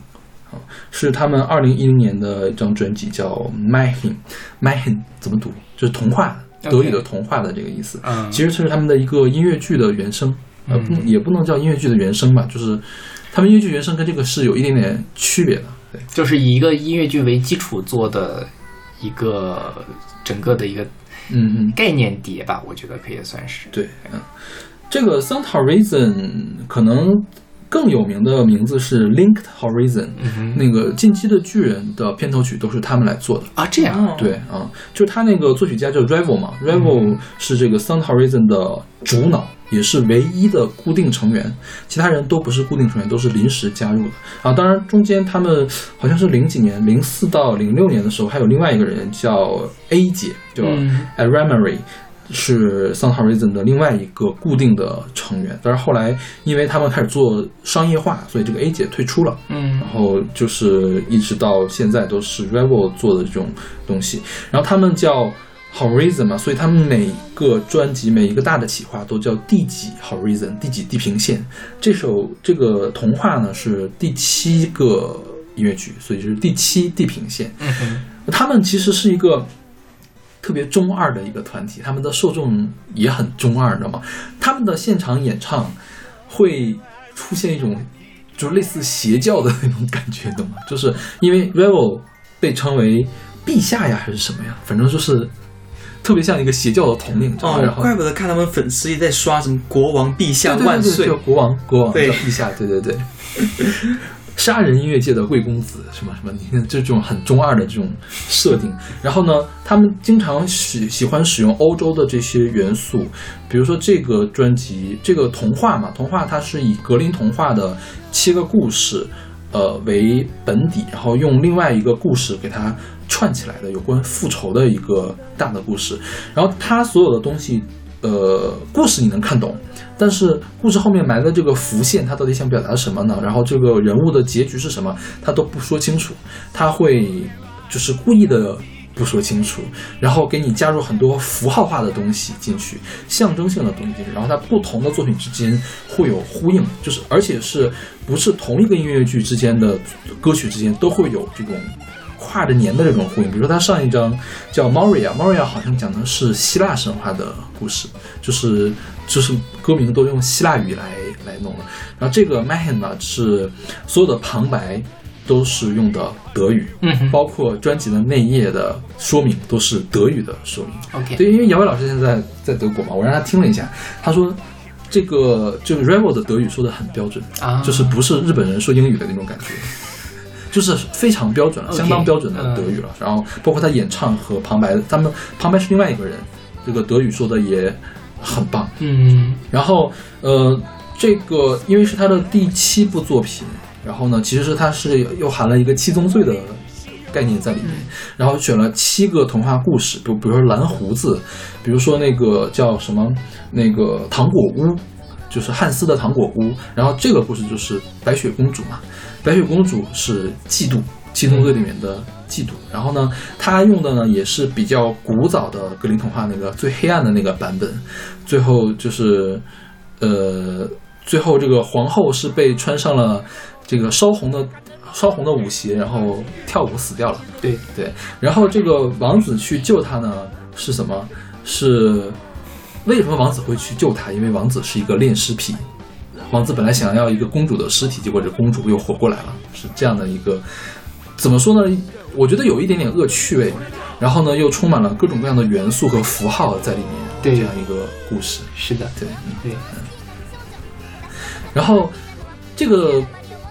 啊，是他们二零一零年的一张专辑，叫《Märchen》。Märchen 怎么读？就是童话德语的童话的这个意思。嗯其实这是他们的一个音乐剧的原声，呃，不嗯也不能叫音乐剧的原声吧，就是他们音乐剧原声跟这个是有一点点区别的。对，就是以一个音乐剧为基础做的一个整个的一个嗯嗯。概念碟吧，我觉得可以算是。对，嗯，这个 Santa Reason 可能更有名的名字是 Linked Horizon，、嗯那个《进击的巨人》的片头曲都是他们来做的。啊，这样，哦对啊，就是他那个作曲家叫 Revel 嘛，Revel 是这个 Sound Horizon 的主脑，也是唯一的固定成员，其他人都不是固定成员，都是临时加入的啊。当然，中间他们好像是零几年，零四到零六年的时候，还有另外一个人叫 A 姐，叫嗯 Aramary。是 Sound Horizon 的另外一个固定的成员，但是后来因为他们开始做商业化，所以这个 A 姐退出了。嗯然后就是一直到现在都是 Revel 做的这种东西。然后他们叫 Horizon 嘛，所以他们每个专辑每一个大的企划都叫第几 Horizon，第几地平线。这首这个童话呢是第七个音乐剧，所以就是第七地平线。嗯哼，他们其实是一个特别中二的一个团体，他们的受众也很中二，你知道吗？他们的现场演唱会出现一种就类似邪教的那种感觉，懂吗？就是因为 Revel 被称为陛下呀，还是什么呀？反正就是特别像一个邪教的统领，知道吗？然哦，后怪不得看他们粉丝一直在刷什么“国王陛下对对对对万岁就国王国王对叫陛下，对对对。杀人音乐界的贵公子，什么什么，你看这种很中二的这种设定。然后呢，他们经常喜喜欢使用欧洲的这些元素，比如说这个专辑，这个童话嘛，童话它是以格林童话的七个故事，呃为本底，然后用另外一个故事给它串起来的，有关复仇的一个大的故事。然后它所有的东西，呃，故事你能看懂，但是故事后面埋的这个伏线，它到底想表达什么呢？然后这个人物的结局是什么，他都不说清楚，他会就是故意的不说清楚，然后给你加入很多符号化的东西进去，象征性的东西进去，然后它不同的作品之间会有呼应，就是而且是不是同一个音乐剧之间的歌曲之间都会有这种。跨着年的这种呼应，比如说他上一张叫《Moria》，Moria 好像讲的是希腊神话的故事，就是就是歌名都用希腊语来来弄的。然后这个 Mahen 呢是所有的旁白都是用的德语，嗯哼包括专辑的内页的说明都是德语的说明。，OK，对，因为姚伟老师现在在德国嘛，我让他听了一下，他说这个这个 Revel 的德语说的很标准，啊就是不是日本人说英语的那种感觉。就是非常标准了相当标准的德语了。然后包括他演唱和旁白，他们旁白是另外一个人，这个德语说的也很棒。嗯然后呃，这个因为是他的第七部作品，然后呢，其实是他是又含了一个七宗罪的概念在里面，然后选了七个童话故事，比比如说蓝胡子，比如说那个叫什么那个糖果屋。就是汉斯的糖果屋，然后这个故事就是白雪公主嘛，白雪公主是嫉妒，七宗罪里面的嫉妒。然后呢，她用的呢也是比较古早的格林童话那个最黑暗的那个版本，最后就是，呃，最后这个皇后是被穿上了这个烧红的烧红的舞鞋，然后跳舞死掉了。对对，然后这个王子去救她呢是什么？是为什么王子会去救她？因为王子是一个恋尸癖。王子本来想要一个公主的尸体，结果这公主又活过来了，是这样的一个，怎么说呢？我觉得有一点点恶趣味，然后呢又充满了各种各样的元素和符号在里面，对这样一个故事。是的，对，嗯对，然后这个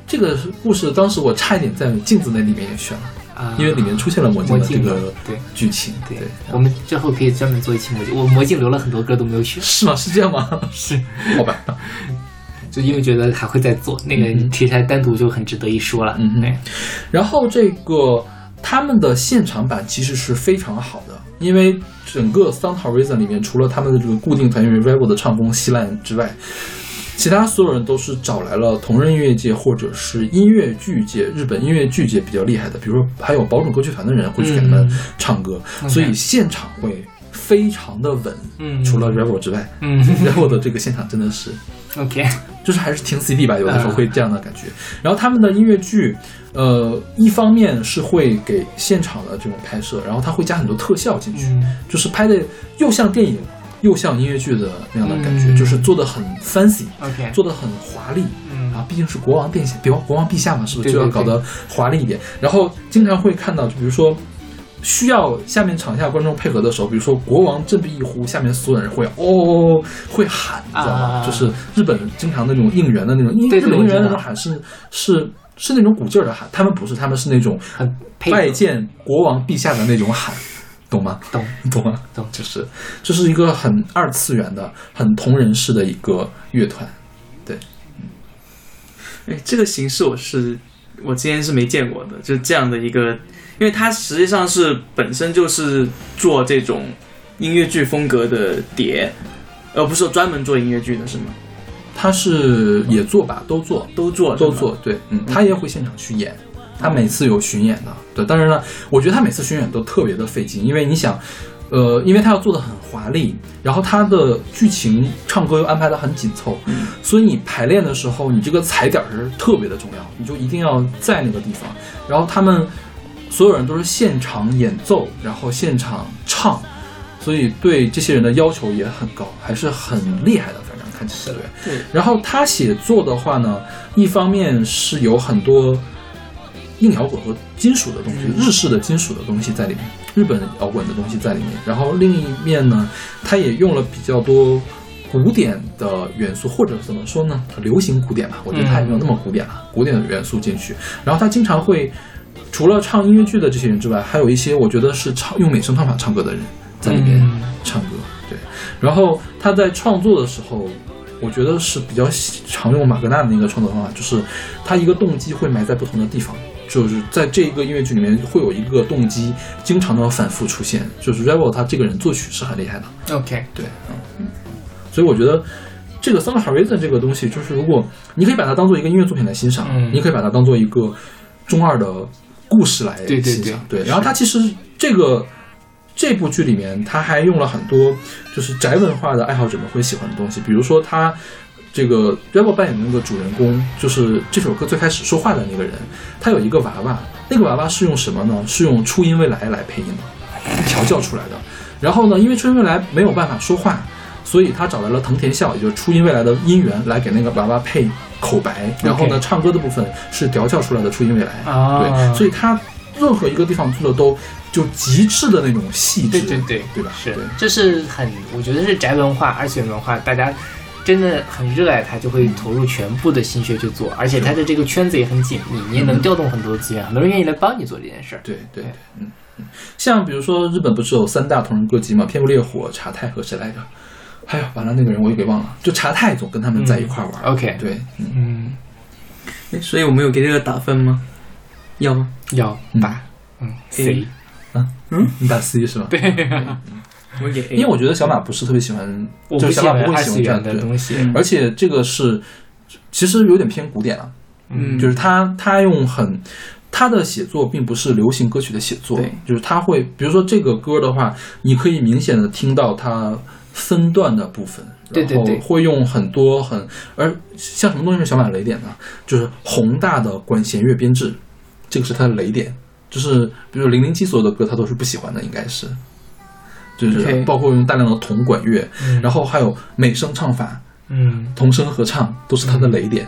这个故事当时我差一点在镜子那里面也选了，啊，因为里面出现了魔镜的这个对剧情。对对，我们之后可以专门做一期魔镜，我魔镜留了很多歌都没有选，是吗？是这样吗？是，好吧。就因为觉得还会再做那个题材，单独就很值得一说了。嗯哼。对，然后这个他们的现场版其实是非常好的，因为整个 Sound Horizon 里面，除了他们的这个固定团员 Revival 的唱功稀烂之外，其他所有人都是找来了同人音乐界或者是音乐剧界、日本音乐剧界比较厉害的，比如说还有宝冢歌剧团的人会去给他们唱歌，所以现场会非常的稳，嗯。除了 Revel 之外嗯，Revel 的这个现场真的是，OK，就是还是听 CD 吧，有的时候嗯会这样的感觉。然后他们的音乐剧，呃，一方面是会给现场的这种拍摄，然后他会加很多特效进去，嗯就是拍的又像电影又像音乐剧的那样的感觉，嗯就是做的很 fancy，OK，做的很华丽。嗯啊，毕竟是国王殿下，比国国王陛下嘛，是不是就要搞得华丽一点？然后经常会看到，就比如说需要下面场下观众配合的时候，比如说国王振臂一呼，下面所有人会哦会喊，你知道吗？啊就是日本经常那种应援的那种，日本应援的那种喊是是是那种鼓劲儿的喊，他们不是，他们是那种很拜见国王陛下的那种喊，懂吗？懂懂吗？懂就是这是一个很二次元的、很同人式的一个乐团。对哎，这个形式我是我之前是没见过的，就这样的一个，因为他实际上是本身就是做这种音乐剧风格的碟，而不是说专门做音乐剧的是吗？他是也做吧，都做，都做都做，对，嗯，他也会现场去演，他每次有巡演的，对，当然了，我觉得他每次巡演都特别的费劲，因为你想，呃，因为他要做的很华丽，然后他的剧情唱歌又安排的很紧凑，所以你排练的时候，你这个踩点儿是特别的重要，你就一定要在那个地方，然后他们所有人都是现场演奏，然后现场唱，所以对这些人的要求也很高，还是很厉害的，反正看起来。对然后他写作的话呢，一方面是有很多硬摇滚和金属的东西，日式的金属的东西在里面，日本摇滚的东西在里面。然后另一面呢，他也用了比较多古典的元素，或者怎么说呢，流行古典吧，我觉得他也没有那么古典了，古典的元素进去。然后他经常会除了唱音乐剧的这些人之外，还有一些我觉得是唱用美声唱法唱歌的人在里面嗯唱歌。对，然后他在创作的时候，我觉得是比较喜常用马格纳的那个创作方法，就是他一个动机会埋在不同的地方。就是在这一个音乐剧里面会有一个动机，经常的反复出现。就是 Rebel 他这个人作曲是很厉害的，OK，对，嗯，所以我觉得这个 Song Horizon 这个东西，就是如果你可以把它当做一个音乐作品来欣赏，嗯你可以把它当做一个中二的故事来对对，对对。然后它其实这个这部剧里面，它还用了很多就是宅文化的爱好者们会喜欢的东西，比如说他。这个 Rebel 扮演的那个主人公，就是这首歌最开始说话的那个人，他有一个娃娃，那个娃娃是用什么呢？是用初音未来来配音的，调教出来的。然后呢，因为初音未来没有办法说话，所以他找来了藤田孝，也就是初音未来的音源，来给那个娃娃配口白。然后呢，唱歌的部分是调教出来的初音未来。啊对，所以他任何一个地方做的都就极致的那种细致，对对对，对吧？是，这是很，我觉得是宅文化、二次元文化，大家真的很热爱它，就会投入全部的心血去做，而且它的这个圈子也很紧密，你也能调动很多资源，很多人愿意来帮你做这件事儿。对对对，嗯嗯，像比如说日本不是有三大同人歌姬嘛，天不烈火、茶太和谁来着？哎呀，完了，那个人我也给忘了，就查太总跟他们在一块儿。玩。嗯 OK 对，嗯，嗯，哎所以我们有给这个打分吗？要吗？要。嗯。打，嗯，C，你打 C 是吧？对，我给 A，因为我觉得小马不是特别喜欢，我不喜就是小马不会喜欢这样的东西。嗯。而且这个是其实有点偏古典了，嗯，就是他他用很他的写作并不是流行歌曲的写作。对，就是他会比如说这个歌的话，你可以明显的听到它分段的部分，对对对然后会用很多很而像什么东西是小马雷点呢？就是宏大的管弦乐编制，这个是他的雷点。就是比如零零七所有的歌他都是不喜欢的，应该是，就是包括用大量的铜管乐，嗯。然后还有美声唱法、嗯，童声合唱都是他的雷点。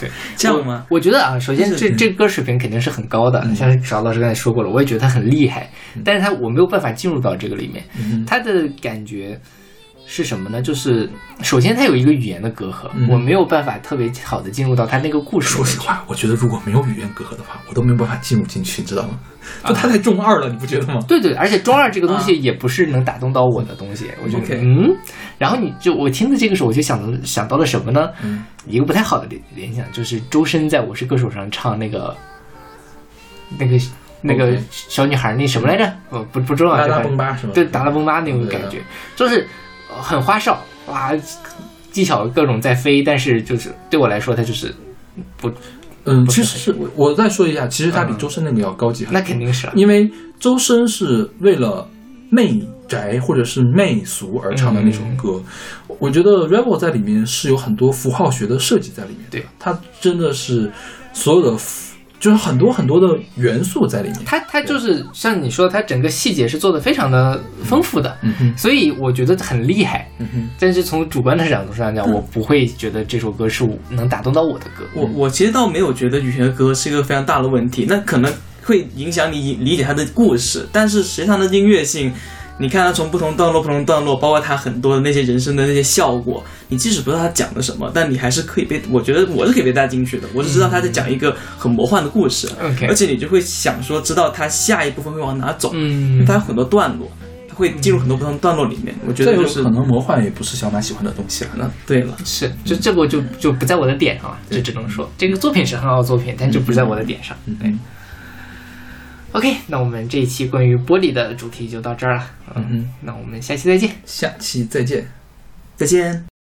对，这样吗？我觉得啊，首先就是这这歌水平肯定是很高的，嗯。像邵老师刚才说过了，我也觉得他很厉害，但是他我没有办法进入到这个里面，嗯他的感觉是什么呢？就是首先它有一个语言的隔阂，嗯我没有办法特别好的进入到他那个故事。说实话，我觉得如果没有语言隔阂的话，我都没有办法进入进去，你知道吗？就他太中二了，你不觉得吗？对对，而且中二这个东西也不是能打动到我的东西，我觉得嗯，然后你就我听的这个时候，我就想到想到了什么呢？嗯一个不太好的联联想，就是周深在《我是歌手》上唱那个那个那个小女孩那什么来着？哦，不不重要，达拉这个崩吧是吧？对，达拉崩吧那种感觉，就是呃很花哨哇，技巧各种在飞，但是就是对我来说，它就是不，嗯，其实是我我再说一下，其实它比嗯周深那个要高级很多。那肯定是了。因为周深是为了媚宅或者是媚俗而唱的那首歌。我觉得 Rebel 在里面是有很多符号学的设计在里面的，对它真的是所有的符就是很多很多的元素在里面。它它就是像你说的，它整个细节是做的非常的丰富的，所以我觉得很厉害。但是从主观的角度上讲，我不会觉得这首歌是能打动到我的歌。我我其实倒没有觉得羽泉的歌是一个非常大的问题，那可能会影响你理解他的故事，但是实际上的音乐性，你看他从不同段落、不同段落，包括他很多的那些人生的那些效果，你即使不知道他讲的什么，但你还是可以被，我觉得我是可以被带进去的。我是知道他在讲一个很魔幻的故事，OK 而且你就会想说，知道他下一部分会往哪走，嗯他有很多段落，他会进入很多不同段落里面。我觉得就是可能魔幻也不是小马喜欢的东西了。那对了，是，就这部就就不在我的点上了，就只能说这个作品是很好的作品，但就不在我的点上。对嗯 OK，那我们这一期关于玻璃的主题就到这儿了。嗯，哼那我们下期再见。下期再见。再见。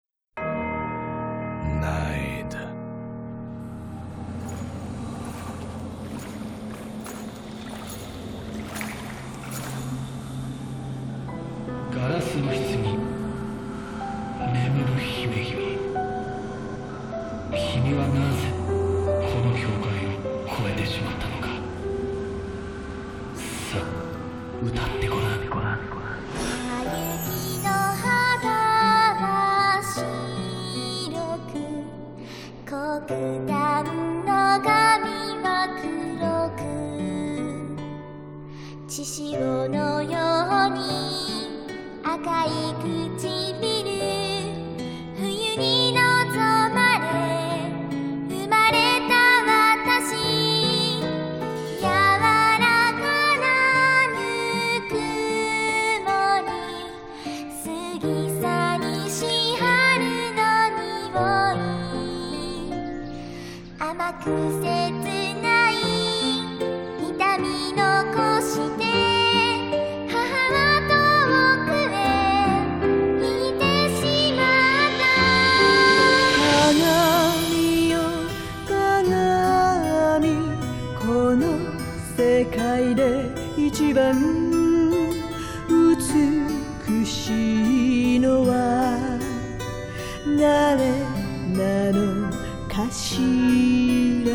誰なのかしら。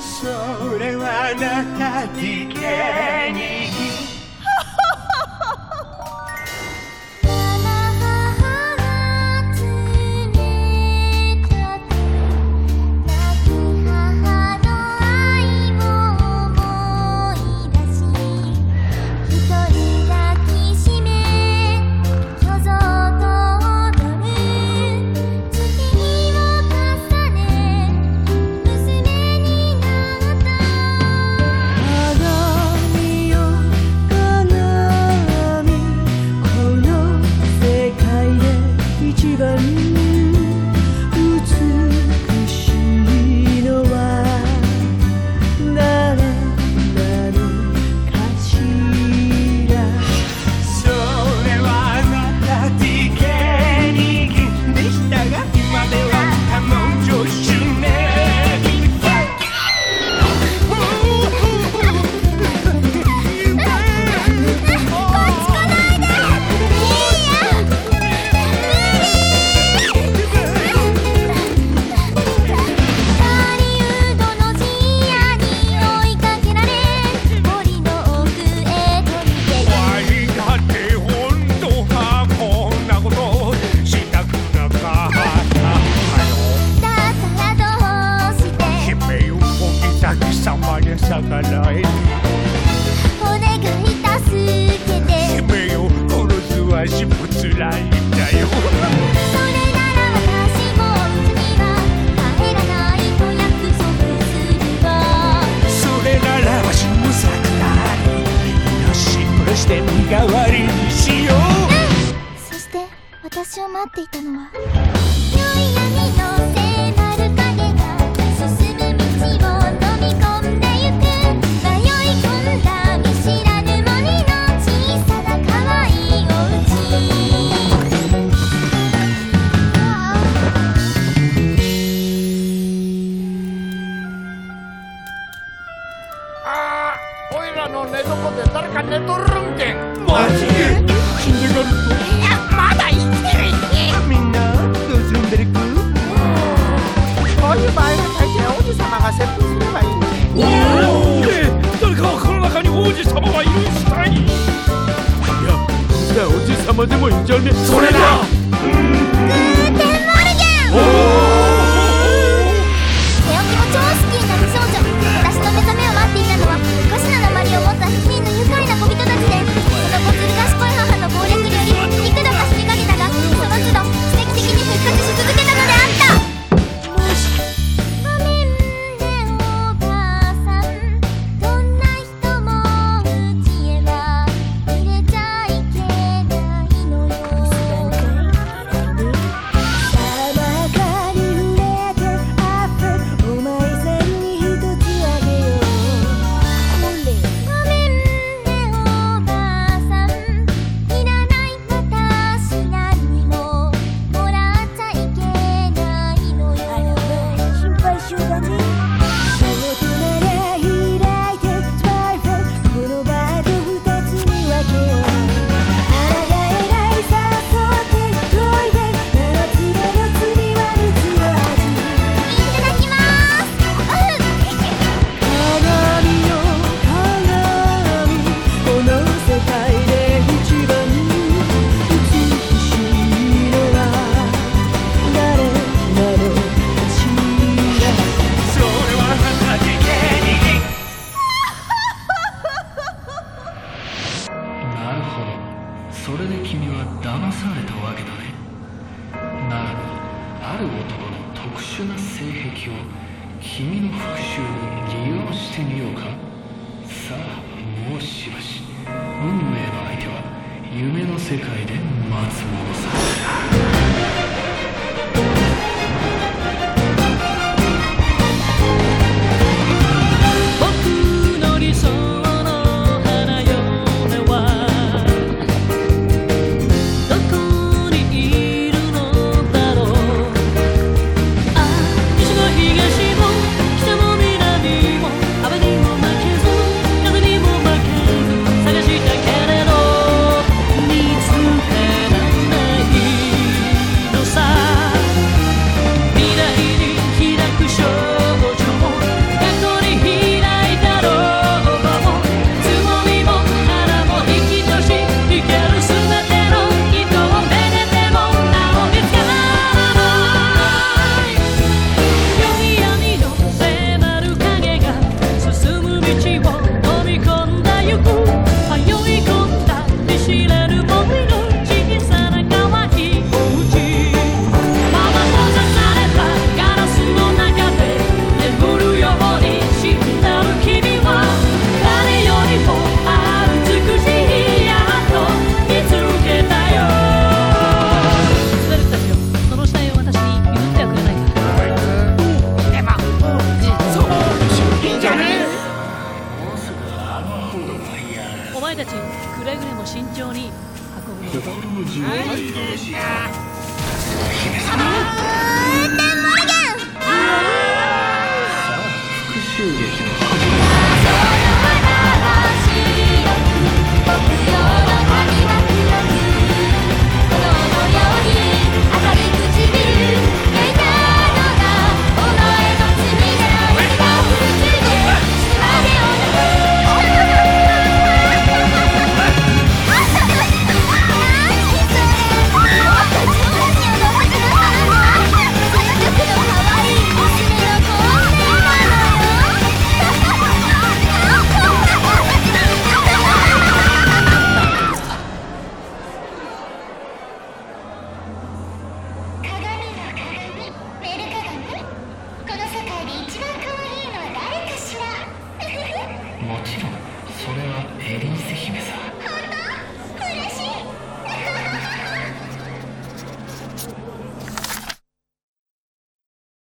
それはあなた的に。の寝床で誰か寝とるんけ？マジで？死んでるいやまだ生きてるんけみんなどうするんでるく？こういう場合は大抵王子様が切腹すればいいおお誰かこの中に王子様はいるしたい。いやじゃあ王子様でもいいんじゃね。それだ！グーテンモルゲンおお